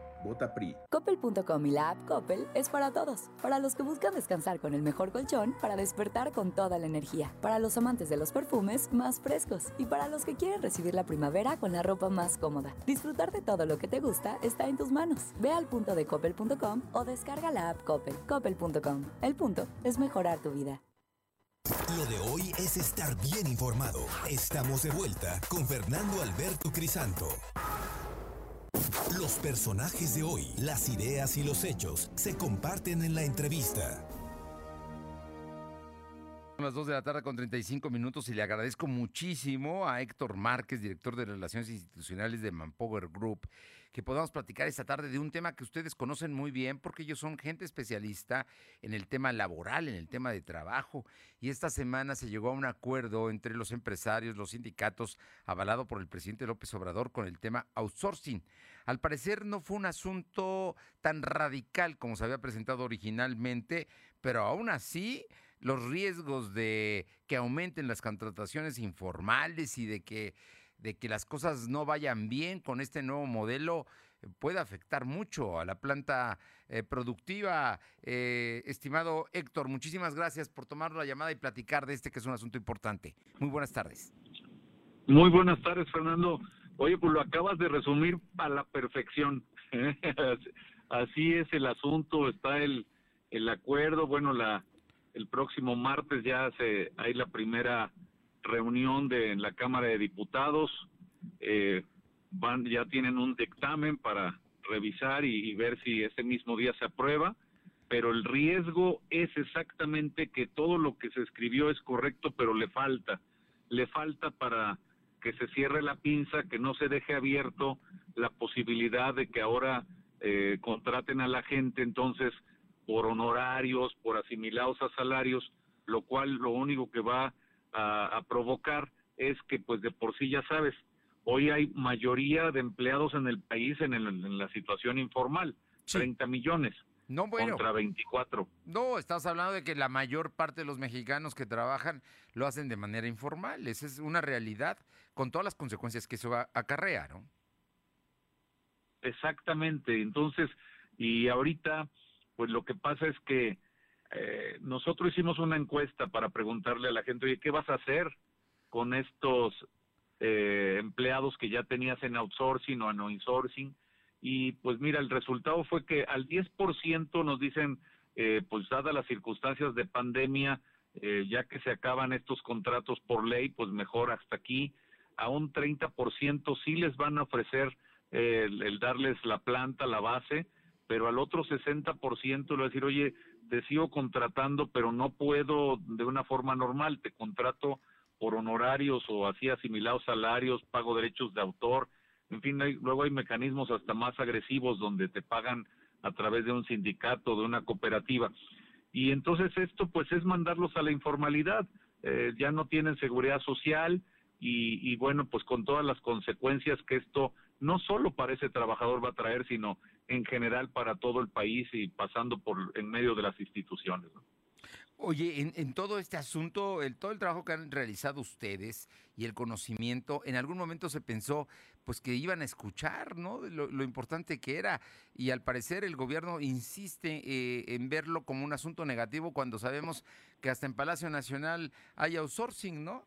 Vota PRI. Coppel.com y la app Coppel es para todos. Para los que buscan descansar con el mejor colchón para despertar con toda la energía. Para los amantes de los perfumes más frescos. Y para los que quieren recibir la primavera con la ropa más cómoda. Disfrutar de todo lo que te gusta está en tus manos. Ve al punto de coppel.com o descarga la app Coppel. Coppel.com. El punto es mejorar tu vida. Lo de hoy es estar bien informado. Estamos de vuelta con Fernando Alberto Crisanto. Los personajes de hoy, las ideas y los hechos se comparten en la entrevista. Son las 2 de la tarde con 35 minutos y le agradezco muchísimo a Héctor Márquez, director de Relaciones Institucionales de Manpower Group, que podamos platicar esta tarde de un tema que ustedes conocen muy bien porque ellos son gente especialista en el tema laboral, en el tema de trabajo. Y esta semana se llegó a un acuerdo entre los empresarios, los sindicatos, avalado por el presidente López Obrador con el tema outsourcing. Al parecer no fue un asunto tan radical como se había presentado originalmente, pero aún así los riesgos de que aumenten las contrataciones informales y de que, de que las cosas no vayan bien con este nuevo modelo eh, puede afectar mucho a la planta eh, productiva. Eh, estimado Héctor, muchísimas gracias por tomar la llamada y platicar de este que es un asunto importante. Muy buenas tardes. Muy buenas tardes, Fernando. Oye, pues lo acabas de resumir a la perfección. Así es el asunto, está el, el acuerdo, bueno, la, el próximo martes ya se, hay la primera reunión de en la Cámara de Diputados. Eh, van, ya tienen un dictamen para revisar y, y, ver si ese mismo día se aprueba, pero el riesgo es exactamente que todo lo que se escribió es correcto, pero le falta, le falta para que se cierre la pinza, que no se deje abierto la posibilidad de que ahora eh, contraten a la gente, entonces por honorarios, por asimilados a salarios, lo cual lo único que va a, a, provocar es que, pues de por sí ya sabes, hoy hay mayoría de empleados en el país en, el, en la situación informal, sí. 30 millones. No, bueno. Contra 24. No, estás hablando de que la mayor parte de los mexicanos que trabajan lo hacen de manera informal. Esa es una realidad con todas las consecuencias que eso acarrea, ¿no? Exactamente. Entonces, y ahorita pues lo que pasa es que eh, nosotros hicimos una encuesta para preguntarle a la gente, oye, ¿qué vas a hacer con estos eh, empleados que ya tenías en outsourcing o en insourcing? Y pues mira, el resultado fue que al 10% nos dicen, eh, pues dadas las circunstancias de pandemia, eh, ya que se acaban estos contratos por ley, pues mejor hasta aquí. A un 30% sí les van a ofrecer el, el darles la planta, la base, pero al otro 60% le va a decir, oye, te sigo contratando, pero no puedo de una forma normal, te contrato por honorarios o así asimilados salarios, pago derechos de autor, en fin, hay, luego hay mecanismos hasta más agresivos donde te pagan a través de un sindicato, de una cooperativa. Y entonces esto pues es mandarlos a la informalidad, eh, ya no tienen seguridad social y, y bueno, pues con todas las consecuencias que esto no solo para ese trabajador va a traer, sino en general para todo el país y pasando por en medio de las instituciones. ¿no? Oye, en, en, todo este asunto, el, todo el trabajo que han realizado ustedes y el conocimiento, en algún momento se pensó pues que iban a escuchar, ¿no? Lo, lo importante que era. Y al parecer el gobierno insiste eh, en verlo como un asunto negativo cuando sabemos que hasta en Palacio Nacional hay outsourcing, ¿no?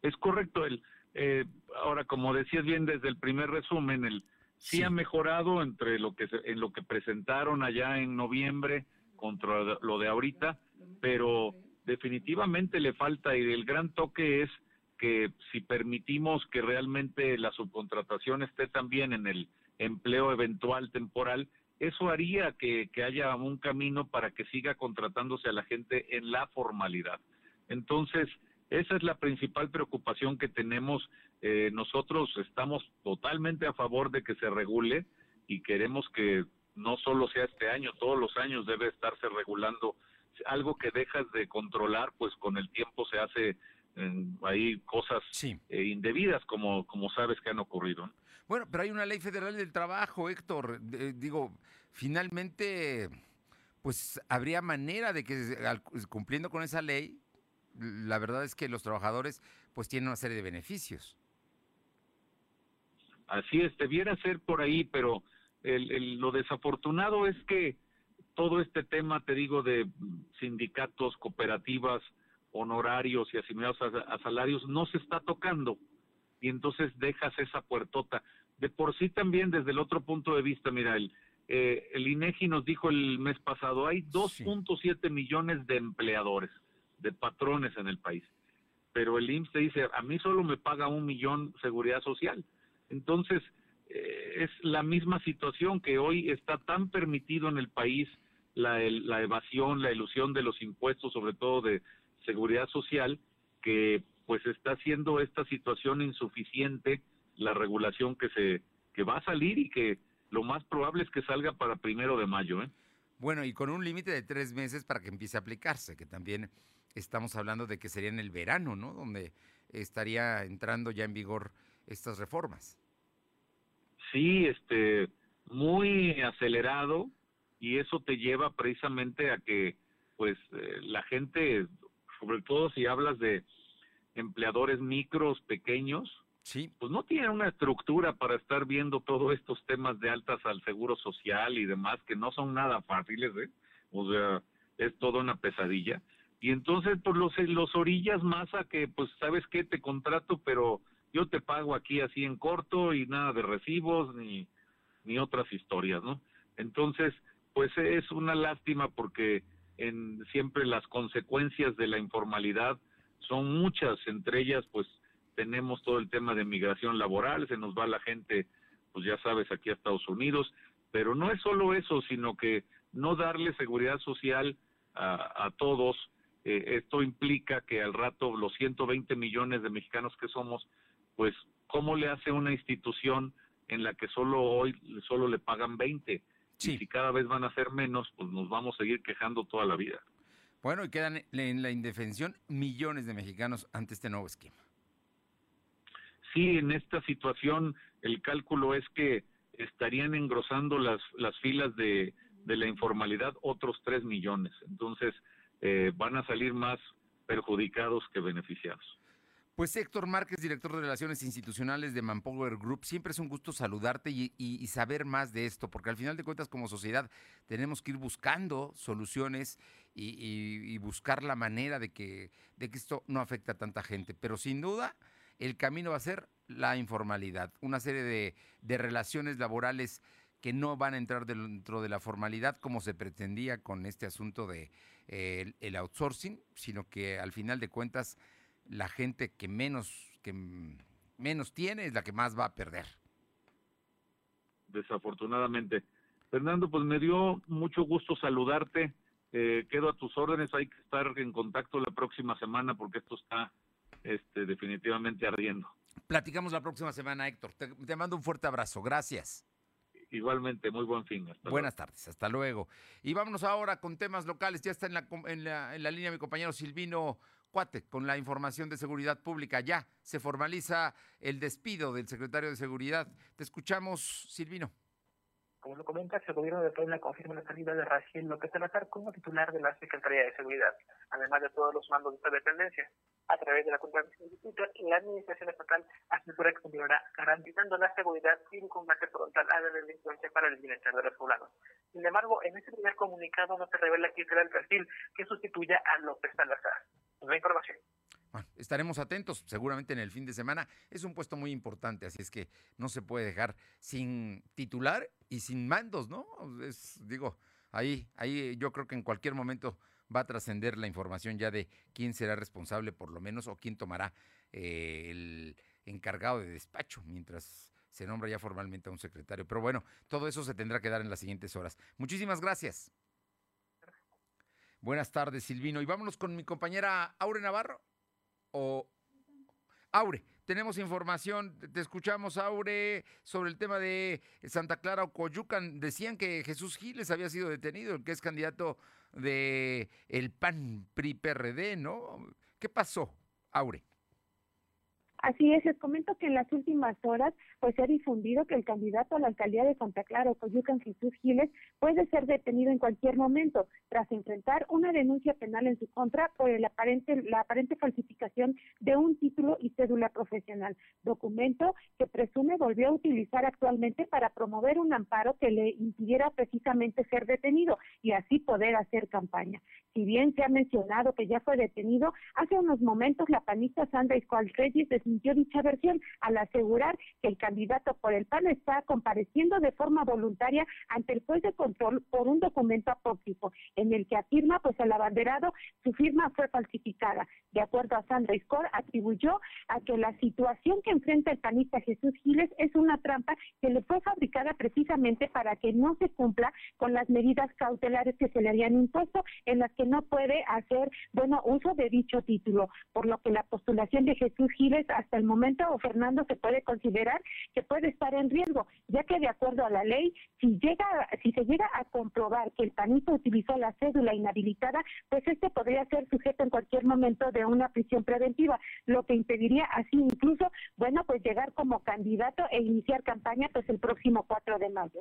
Es correcto. El, eh, ahora, como decías bien desde el primer resumen, el sí, sí ha mejorado entre lo que en lo que presentaron allá en noviembre contra lo de ahorita, pero definitivamente le falta y el gran toque es que si permitimos que realmente la subcontratación esté también en el empleo eventual temporal, eso haría que, haya un camino para que siga contratándose a la gente en la formalidad. Entonces, esa es la principal preocupación que tenemos. Eh, nosotros estamos totalmente a favor de que se regule y queremos que no solo sea este año, todos los años debe estarse regulando algo que dejas de controlar, pues con el tiempo se hace hay cosas eh, indebidas, como, como sabes que han ocurrido. Bueno, pero hay una ley federal del trabajo, Héctor. digo, finalmente, pues habría manera de que cumpliendo con esa ley, la verdad es que los trabajadores pues tienen una serie de beneficios. Así es, debiera ser por ahí, pero el, lo desafortunado es que todo este tema, te digo, de sindicatos, cooperativas, honorarios y asimilados a, salarios no se está tocando y entonces dejas esa puertota. De por sí también desde el otro punto de vista, mira, el, eh, el INEGI nos dijo el mes pasado, hay 2.7 millones de empleadores, de patrones en el país, pero el IMSS te dice, a mí solo me paga un millón seguridad social. Entonces, es la misma situación que hoy está tan permitido en el país la, la evasión, la ilusión de los impuestos, sobre todo de seguridad social, que pues está haciendo esta situación insuficiente la regulación que se que va a salir y que lo más probable es que salga para primero de mayo. ¿eh? Bueno, y con un límite de tres meses para que empiece a aplicarse, que también estamos hablando de que sería en el verano, ¿no? Donde estaría entrando ya en vigor estas reformas. Sí, este, muy acelerado y eso te lleva precisamente a que, pues, eh, la gente sobre todo si hablas de empleadores micros, pequeños, sí. pues no tienen una estructura para estar viendo todos estos temas de altas al seguro social y demás, que no son nada fáciles, ¿eh? O sea, es toda una pesadilla. Y entonces, pues los, los orillas más a que, pues, ¿sabes qué? Te contrato, pero yo te pago aquí así en corto y nada de recibos ni, ni otras historias, ¿no? Entonces, pues es una lástima porque en siempre las consecuencias de la informalidad son muchas, entre ellas pues tenemos todo el tema de migración laboral, se nos va la gente, pues ya sabes, aquí a Estados Unidos, pero no es solo eso, sino que no darle seguridad social a, todos, eh, esto implica que al rato los 120 millones de mexicanos que somos, pues, ¿cómo le hace una institución en la que solo hoy solo le pagan 20? Y si cada vez van a ser menos, pues nos vamos a seguir quejando toda la vida. Bueno, y quedan en la indefensión millones de mexicanos ante este nuevo esquema. Sí, en esta situación el cálculo es que estarían engrosando las, las filas de, de la informalidad otros 3 millones. Entonces, eh, van a salir más perjudicados que beneficiados. Pues Héctor Márquez, director de Relaciones Institucionales de Manpower Group, siempre es un gusto saludarte y, saber más de esto, porque al final de cuentas como sociedad tenemos que ir buscando soluciones y, buscar la manera de que, esto no afecte a tanta gente. Pero sin duda el camino va a ser la informalidad, una serie de, relaciones laborales que no van a entrar dentro de la formalidad como se pretendía con este asunto de eh, el outsourcing, sino que al final de cuentas la gente que menos, que menos tiene es la que más va a perder. Desafortunadamente. Fernando, pues me dio mucho gusto saludarte. Eh, quedo a tus órdenes. Hay que estar en contacto la próxima semana porque esto está este, definitivamente ardiendo. Platicamos la próxima semana, Héctor. Te, mando un fuerte abrazo. Gracias. Igualmente, muy buen fin. Buenas tardes, hasta luego. Y vámonos ahora con temas locales. Ya está en la, en la, en la línea mi compañero Silvino con la información de seguridad pública. Ya se formaliza el despido del secretario de Seguridad. Te escuchamos, Silvino. Como lo comentas, el gobierno de Puebla confirma la salida de Raciel López Salazar como titular de la Secretaría de Seguridad, además de todos los mandos de esta dependencia. A través de la contratación de la Administración Estatal asegura que continuará garantizando la seguridad y un combate frontal a la delincuencia para el bienestar de los poblanos. Sin embargo, en este primer comunicado no se revela quién será el perfil que sustituya a López Salazar la información. Bueno, estaremos atentos, seguramente en el fin de semana. Es un puesto muy importante, así es que no se puede dejar sin titular y sin mandos, ¿no? Es, digo, ahí, ahí yo creo que en cualquier momento va a trascender la información ya de quién será responsable, por lo menos, o quién tomará eh, el encargado de despacho mientras se nombra ya formalmente a un secretario. Pero bueno, todo eso se tendrá que dar en las siguientes horas. Muchísimas gracias. Buenas tardes, Silvino. Y vámonos con mi compañera Aure Navarro. O Aure, tenemos información, te escuchamos, Aure, sobre el tema de Santa Clara o Coyucan. Decían que Jesús Giles había sido detenido, que es candidato de el PAN PRI PRD, ¿no? ¿Qué pasó, Aure? Así es, les comento que en las últimas horas pues se ha difundido que el candidato a la alcaldía de Santa Clara, Coyucan Jesús Giles, puede ser detenido en cualquier momento tras enfrentar una denuncia penal en su contra por el aparente, la aparente falsificación de un título y cédula profesional, documento que presume volvió a utilizar actualmente para promover un amparo que le impidiera precisamente ser detenido y así poder hacer campaña. Si bien se ha mencionado que ya fue detenido, hace unos momentos la panista Sandra Iscoal Reyes desmintió dicha versión al asegurar que el candidato por el PAN está compareciendo de forma voluntaria ante el juez de control por un documento apócrifo en el que afirma pues el abanderado su firma fue falsificada. De acuerdo a Sandra Iscoal, atribuyó a que la situación que enfrenta el panista Jesús Giles es una trampa que le fue fabricada precisamente para que no se cumpla con las medidas cautelares que se le habían impuesto en las que no puede hacer, bueno, uso de dicho título, por lo que la postulación de Jesús Giles hasta el momento, Fernando, se puede considerar que puede estar en riesgo, ya que de acuerdo a la ley, si llega, si se llega a comprobar que el panito utilizó la cédula inhabilitada, pues este podría ser sujeto en cualquier momento de una prisión preventiva, lo que impediría así incluso, bueno, pues llegar como candidato e iniciar campaña pues el próximo 4 de mayo.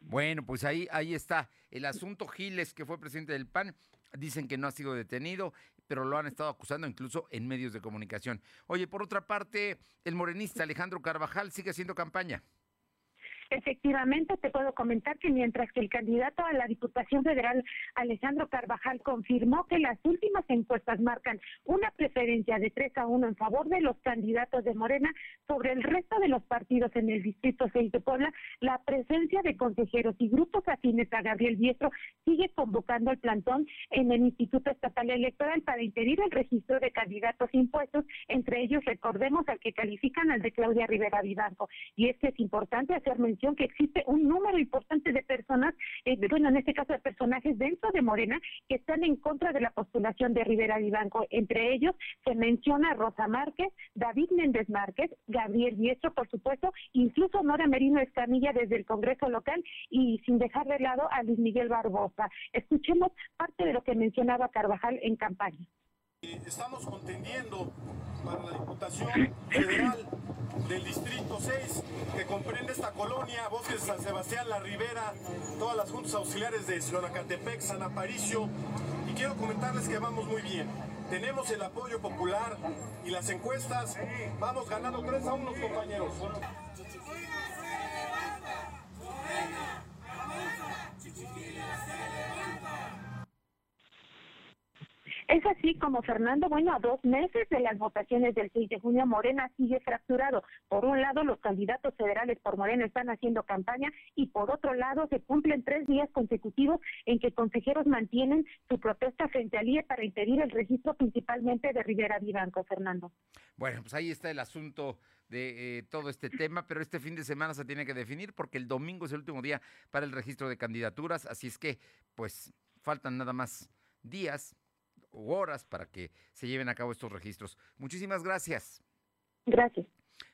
Bueno, pues ahí, ahí está. El asunto Giles, que fue presidente del PAN, dicen que no ha sido detenido, pero lo han estado acusando incluso en medios de comunicación. Oye, por otra parte, el morenista Alejandro Carvajal sigue haciendo campaña. Efectivamente, te puedo comentar que mientras que el candidato a la Diputación Federal, Alejandro Carvajal, confirmó que las últimas encuestas marcan una preferencia de 3 a 1 en favor de los candidatos de Morena sobre el resto de los partidos en el Distrito 6 de Puebla, la presencia de consejeros y grupos afines a Gabriel Diestro sigue convocando el plantón en el Instituto Estatal Electoral para impedir el registro de candidatos impuestos, entre ellos recordemos al que califican al de Claudia Rivera Vivanco. Y es que es importante hacer mención que existe un número importante de personas, eh, bueno, en este caso de personajes dentro de Morena, que están en contra de la postulación de Rivera Vivanco. Entre ellos se menciona Rosa Márquez, David Méndez Márquez, Gabriel Diestro, por supuesto, incluso Nora Merino Escamilla desde el Congreso local y sin dejar de lado a Luis Miguel Barbosa. Escuchemos parte de lo que mencionaba Carvajal en campaña. Estamos contendiendo para la Diputación Federal del Distrito 6, que comprende esta colonia, Bosques de San Sebastián, La Ribera, todas las juntas auxiliares de Slonacatepec, San Aparicio, y quiero comentarles que vamos muy bien. Tenemos el apoyo popular y las encuestas, vamos ganando 3 a 1, compañeros. Es así como Fernando, bueno, a dos meses de las votaciones del 6 de junio, Morena sigue fracturado. Por un lado, los candidatos federales por Morena están haciendo campaña y por otro lado, se cumplen tres días consecutivos en que consejeros mantienen su protesta frente al IE para impedir el registro principalmente de Rivera Vivanco, Fernando. Bueno, pues ahí está el asunto de eh, todo este tema, pero este fin de semana se tiene que definir porque el domingo es el último día para el registro de candidaturas, así es que, pues, faltan nada más días horas para que se lleven a cabo estos registros. Muchísimas gracias. Gracias.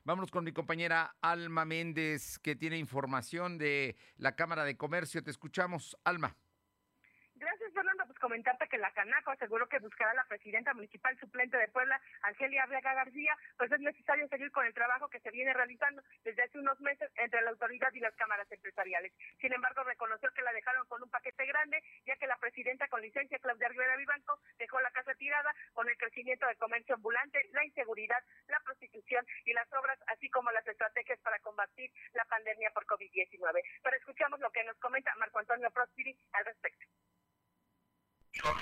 Vámonos con mi compañera Alma Méndez, que tiene información de la Cámara de Comercio. Te escuchamos, Alma. Comentarte que la Canaco aseguró que buscará la presidenta municipal suplente de Puebla, Angelia Vega García, pues es necesario seguir con el trabajo que se viene realizando desde hace unos meses entre la autoridad y las cámaras empresariales. Sin embargo, reconoció que la dejaron con un paquete grande, ya que la presidenta con licencia, Claudia Rivera Vivanco, dejó la casa tirada con el crecimiento del comercio ambulante, la inseguridad, la prostitución y las obras, así como las estrategias para combatir la pandemia por COVID-19. Pero escuchamos lo que nos comenta Marco Antonio Prosperi al respecto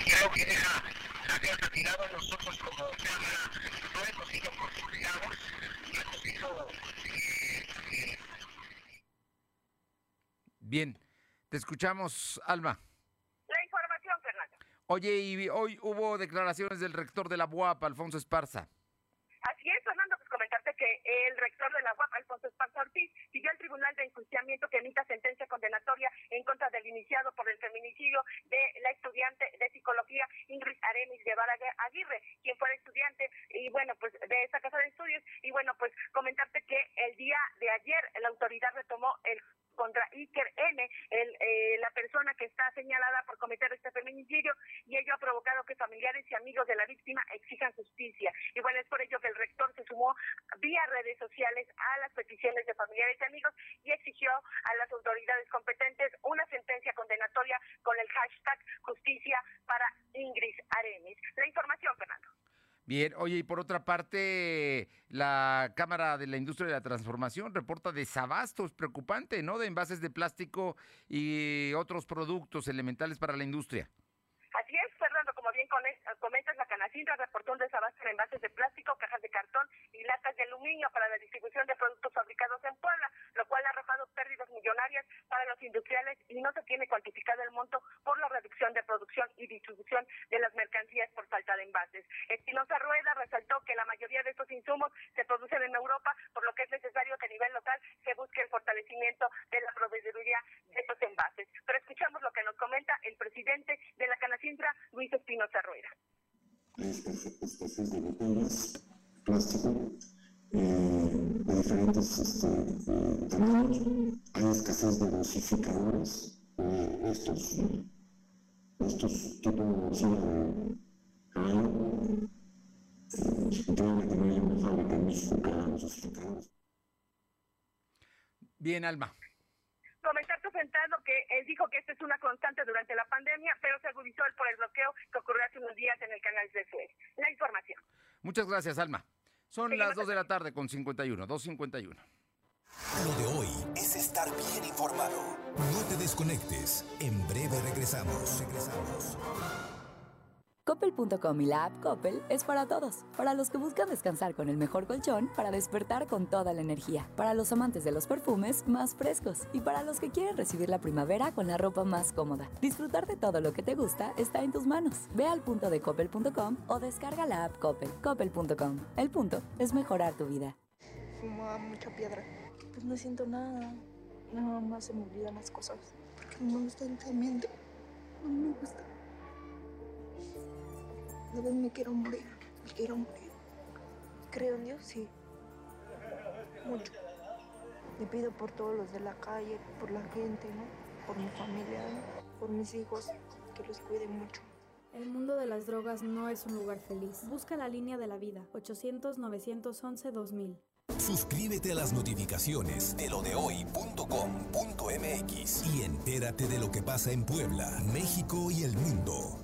creo que deja la casa tirada nosotros como cámara no hemos sido consolidados hemos sido eh, Bien, te escuchamos, Alma. La información, Fernando. Oye, y hoy hubo declaraciones del rector de la UAP, Alfonso Esparza. Así es, Fernando, pues comentarte que el rector rector de la UAP, Alfonso Esparza Ortiz, pidió al Tribunal de Enjuiciamiento que emita sentencia condenatoria en contra del iniciado por el feminicidio de la estudiante de psicología Ingrid Aremis Guevara Aguirre, quien fue estudiante y bueno, pues de esta casa de estudios. Y bueno, pues comentarte que el día de ayer la autoridad retomó el contra Iker N, el, eh, la persona que está señalada por cometer este feminicidio, y ello ha provocado que familiares y amigos de la víctima exijan justicia. Y bueno, es por ello que el rector se sumó vía redes sociales a las peticiones de familiares y amigos y exigió a las autoridades competentes una sentencia condenatoria con el hashtag justicia para Ingrid Arenis. La información, Fernando. Bien, oye, y por otra parte, la Cámara de la Industria de la Transformación reporta desabastos, preocupante, ¿no? De envases de plástico y otros productos elementales para la industria. Así es, Fernando, como bien comentas, la reportó un desabasto en envases de plástico, cajas de cartón y latas de aluminio para la distribución de productos fabricados en Puebla, lo cual ha arrojado pérdidas millonarias para los industriales y no se tiene cuantificado el monto por la reducción de producción y distribución de las mercancías por falta de envases. Espinosa Rueda resaltó que la mayoría de estos insumos se producen en Europa, por lo que es necesario que a nivel local se busque el fortalecimiento de la proveeduría de estos envases. Pero escuchamos lo que nos comenta el presidente de la Canacintra, Luis Espinosa Rueda. Hay escasez de botellas, plástico, eh, de diferentes este, eh, tamaños. Hay escasez de dosificadores, eh, estos, estos tipos de caballo, definitivamente no hay una fábrica en México que haga los dosificadores. Bien, Alma comentar sentado que él dijo que esta es una constante durante la pandemia, pero se agudizó por el bloqueo que ocurrió hace unos días en el canal de Suez. La información. Muchas gracias, Alma. Son las 2 de la tarde con 51, 2.51. Lo de hoy es estar bien informado. No te desconectes. En breve regresamos. Regresamos. Coppel.com y la app Coppel es para todos. Para los que buscan descansar con el mejor colchón, para despertar con toda la energía. Para los amantes de los perfumes más frescos. Y para los que quieren recibir la primavera con la ropa más cómoda. Disfrutar de todo lo que te gusta está en tus manos. Ve al punto de Coppel.com o descarga la app Coppel. Coppel.com. El punto es mejorar tu vida. Fumaba mucha piedra. Pues no siento nada. Nada más se me olvidan las cosas. Porque no me gusta el cemento. No me gusta. De vez me quiero morir, me quiero morir. Creo en Dios, sí. Mucho. Le pido por todos los de la calle, por la gente, ¿no? Por mi familia, ¿no? por mis hijos, que los cuide mucho. El mundo de las drogas no es un lugar feliz. Busca la línea de la vida. 800-911-2000. Suscríbete a las notificaciones de lo de hoy.com.mx y entérate de lo que pasa en Puebla, México y el mundo.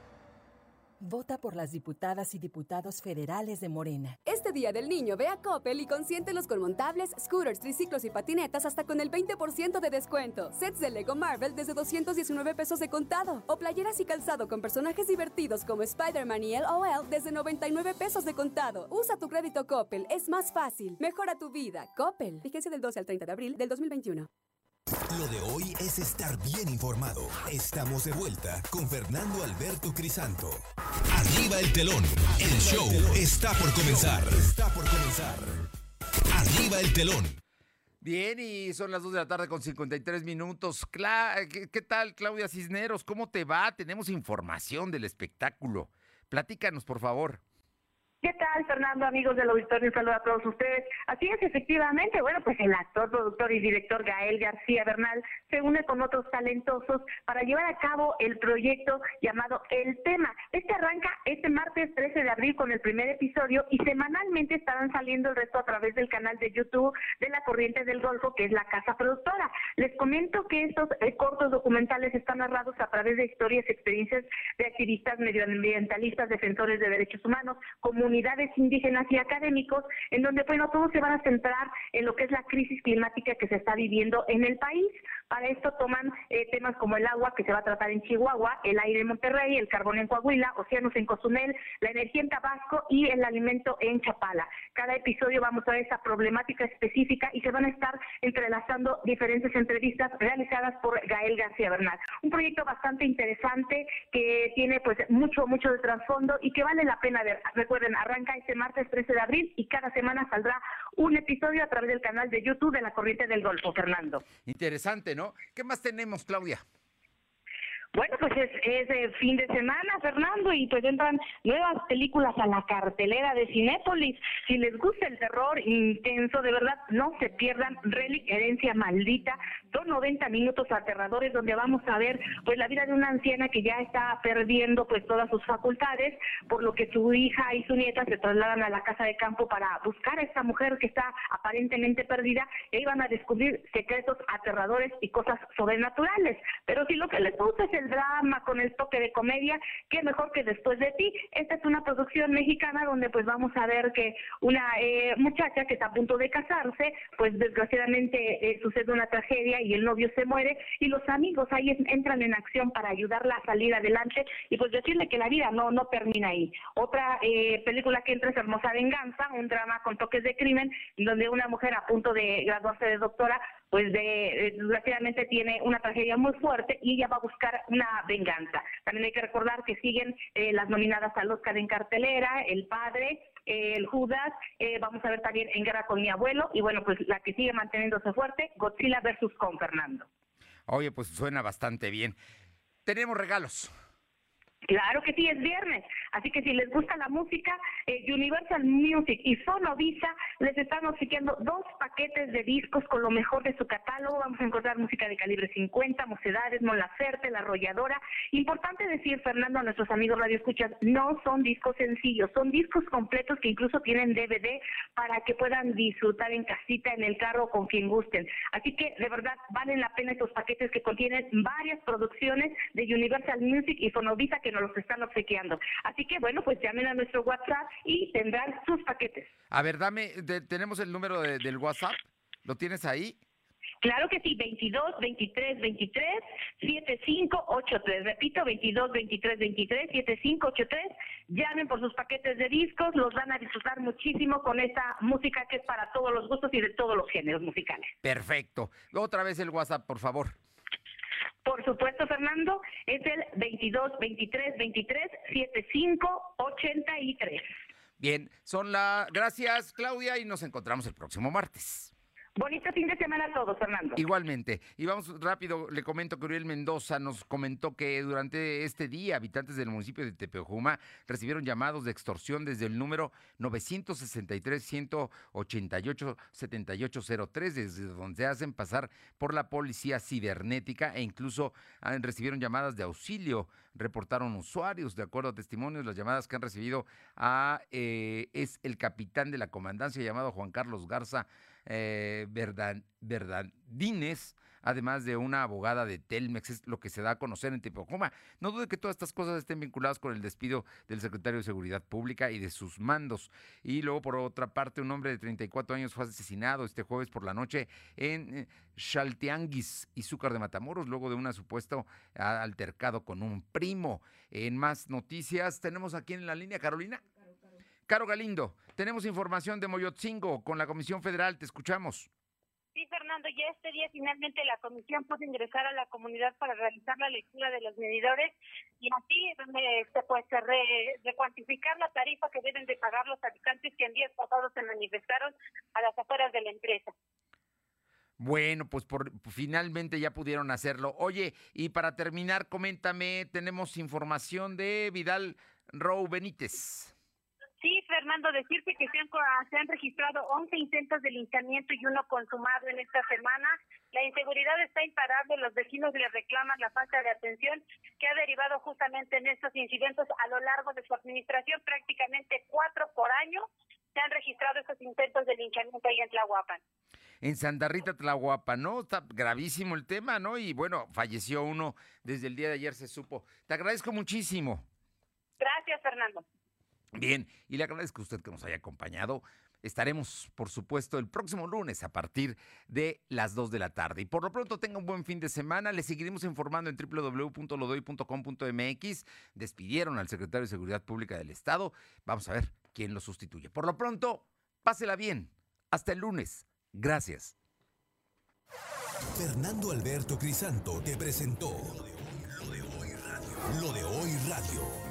Vota por las diputadas y diputados federales de Morena. Este Día del Niño ve a Coppel y consiéntelos con montables, scooters, triciclos y patinetas hasta con el 20% de descuento. Sets de Lego Marvel desde 219 pesos de contado. O playeras y calzado con personajes divertidos como Spider-Man y LOL desde 99 pesos de contado. Usa tu crédito Coppel, es más fácil. Mejora tu vida. Coppel. Vigencia del 12 al 30 de abril del 2021. Lo de hoy es estar bien informado. Estamos de vuelta con Fernando Alberto Crisanto. Arriba el telón. El show está por comenzar. Está por comenzar. Arriba el telón. Bien, y son las 2 de la tarde con 53 minutos. Cla ¿Qué, ¿Qué tal, Claudia Cisneros? ¿Cómo te va? Tenemos información del espectáculo. Platícanos, por favor. ¿Qué tal, Fernando, amigos del auditorio? Un saludo a todos ustedes. Así es, efectivamente, bueno, pues el actor, productor y director Gael García Bernal se une con otros talentosos para llevar a cabo el proyecto llamado El Tema. Este arranca este martes 13 de abril con el primer episodio y semanalmente estarán saliendo el resto a través del canal de YouTube de la Corriente del Golfo, que es la casa productora. Les comento que estos eh, cortos documentales están narrados a través de historias y experiencias de activistas medioambientalistas, defensores de derechos humanos, comunidades comunidades indígenas y académicos, en donde, bueno, todos se van a centrar en lo que es la crisis climática que se está viviendo en el país. Para esto toman eh, temas como el agua, que se va a tratar en Chihuahua, el aire en Monterrey, el carbón en Coahuila, océanos en Cozumel, la energía en Tabasco y el alimento en Chapala. Cada episodio vamos a ver esa problemática específica y se van a estar entrelazando diferentes entrevistas realizadas por Gael García Bernal. Un proyecto bastante interesante que tiene pues mucho, mucho de trasfondo y que vale la pena ver. Recuerden, arranca este martes 13 de abril y cada semana saldrá un episodio a través del canal de YouTube de la Corriente del Golfo, Fernando. Interesante, ¿no? ¿Qué más tenemos, Claudia? Bueno, pues es, es eh, fin de semana, Fernando, y pues entran nuevas películas a la cartelera de Cinépolis. Si les gusta el terror intenso, de verdad, no se pierdan Relic, Herencia Maldita. Son 90 minutos aterradores donde vamos a ver pues la vida de una anciana que ya está perdiendo pues todas sus facultades, por lo que su hija y su nieta se trasladan a la casa de campo para buscar a esta mujer que está aparentemente perdida y ahí van a descubrir secretos aterradores y cosas sobrenaturales. Pero si lo que les gusta es drama con el toque de comedia, qué mejor que después de ti. Esta es una producción mexicana donde pues vamos a ver que una eh, muchacha que está a punto de casarse, pues desgraciadamente eh, sucede una tragedia y el novio se muere y los amigos ahí en- entran en acción para ayudarla a salir adelante y pues decirle que la vida no no termina ahí. Otra eh, película que entra es Hermosa Venganza, un drama con toques de crimen, donde una mujer a punto de graduarse de doctora pues de, eh, desgraciadamente tiene una tragedia muy fuerte y ella va a buscar una venganza. También hay que recordar que siguen eh, las nominadas al Oscar en cartelera, El Padre, eh, El Judas, eh, vamos a ver también En Guerra con mi abuelo y bueno, pues la que sigue manteniéndose fuerte, Godzilla versus Kong, Fernando. Oye, pues suena bastante bien. Tenemos regalos. Claro que sí, es viernes. Así que si les gusta la música, eh, Universal Music y Fonovisa les están obsequiando dos paquetes de discos con lo mejor de su catálogo. Vamos a encontrar música de calibre 50, Mocedades, Mon Laferte, La Arrolladora. Importante decir, Fernando, a nuestros amigos Radio Escuchas, no son discos sencillos, son discos completos que incluso tienen DVD para que puedan disfrutar en casita, en el carro, con quien gusten. Así que de verdad valen la pena estos paquetes que contienen varias producciones de Universal Music y Fonovisa que nos los están obsequiando. Así que bueno, pues llamen a nuestro WhatsApp y tendrán sus paquetes. A ver, dame, te- tenemos el número de- del WhatsApp. ¿Lo tienes ahí? Claro que sí, 22 23 23 7583. Repito, 22 23 23 7583. Llamen por sus paquetes de discos, los van a disfrutar muchísimo con esta música que es para todos los gustos y de todos los géneros musicales. Perfecto. Otra vez el WhatsApp, por favor. Por supuesto, Fernando, es el 22 23 23 75 83. Bien, son la. Gracias, Claudia, y nos encontramos el próximo martes. Bonito fin de semana a todos, Fernando. Igualmente. Y vamos rápido, le comento que Uriel Mendoza nos comentó que durante este día habitantes del municipio de Tepeojuma recibieron llamados de extorsión desde el número 963-188-7803, desde donde hacen pasar por la policía cibernética e incluso ah, recibieron llamadas de auxilio, reportaron usuarios, de acuerdo a testimonios, las llamadas que han recibido a, eh, es el capitán de la comandancia llamado Juan Carlos Garza eh, además de una abogada de Telmex, es lo que se da a conocer en Tepeocoma. No dude que todas estas cosas estén vinculadas con el despido del secretario de Seguridad Pública y de sus mandos. Y luego, por otra parte, un hombre de 34 años fue asesinado este jueves por la noche en eh, Xaltianguis, Izúcar de Matamoros, luego de un supuesto ah, altercado con un primo. En más noticias, tenemos aquí en la línea, Carolina. Caro Galindo, tenemos información de Moyotzingo con la Comisión Federal, te escuchamos. Sí, Fernando, ya este día finalmente la comisión pudo ingresar a la comunidad para realizar la lectura de los medidores y así pues re- recuantificar la tarifa que deben de pagar los habitantes que en días pasados se manifestaron a las afueras de la empresa. Bueno, pues por, finalmente ya pudieron hacerlo. Oye, y para terminar, coméntame, tenemos información de Vidal Rou Benítez. Sí, Fernando, decirte que se han, co- se han registrado 11 intentos de linchamiento y uno consumado en esta semana. La inseguridad está imparable, los vecinos le reclaman la falta de atención que ha derivado justamente en estos incidentes a lo largo de su administración, prácticamente cuatro por año. Se han registrado estos intentos de linchamiento ahí en Tlahuapan. En Santa Rita Tlahuapa, ¿no? Está gravísimo el tema, ¿no? Y bueno, falleció uno desde el día de ayer, se supo. Te agradezco muchísimo. Gracias, Fernando. Bien, y le agradezco a usted que nos haya acompañado. Estaremos, por supuesto, el próximo lunes a partir de las 2 de la tarde. Y por lo pronto tenga un buen fin de semana. Le seguiremos informando en www.lodoy.com.mx. Despidieron al secretario de Seguridad Pública del Estado. Vamos a ver quién lo sustituye. Por lo pronto, pásela bien. Hasta el lunes. Gracias. Fernando Alberto Crisanto te presentó Lo de Hoy Radio. Lo de Hoy Radio.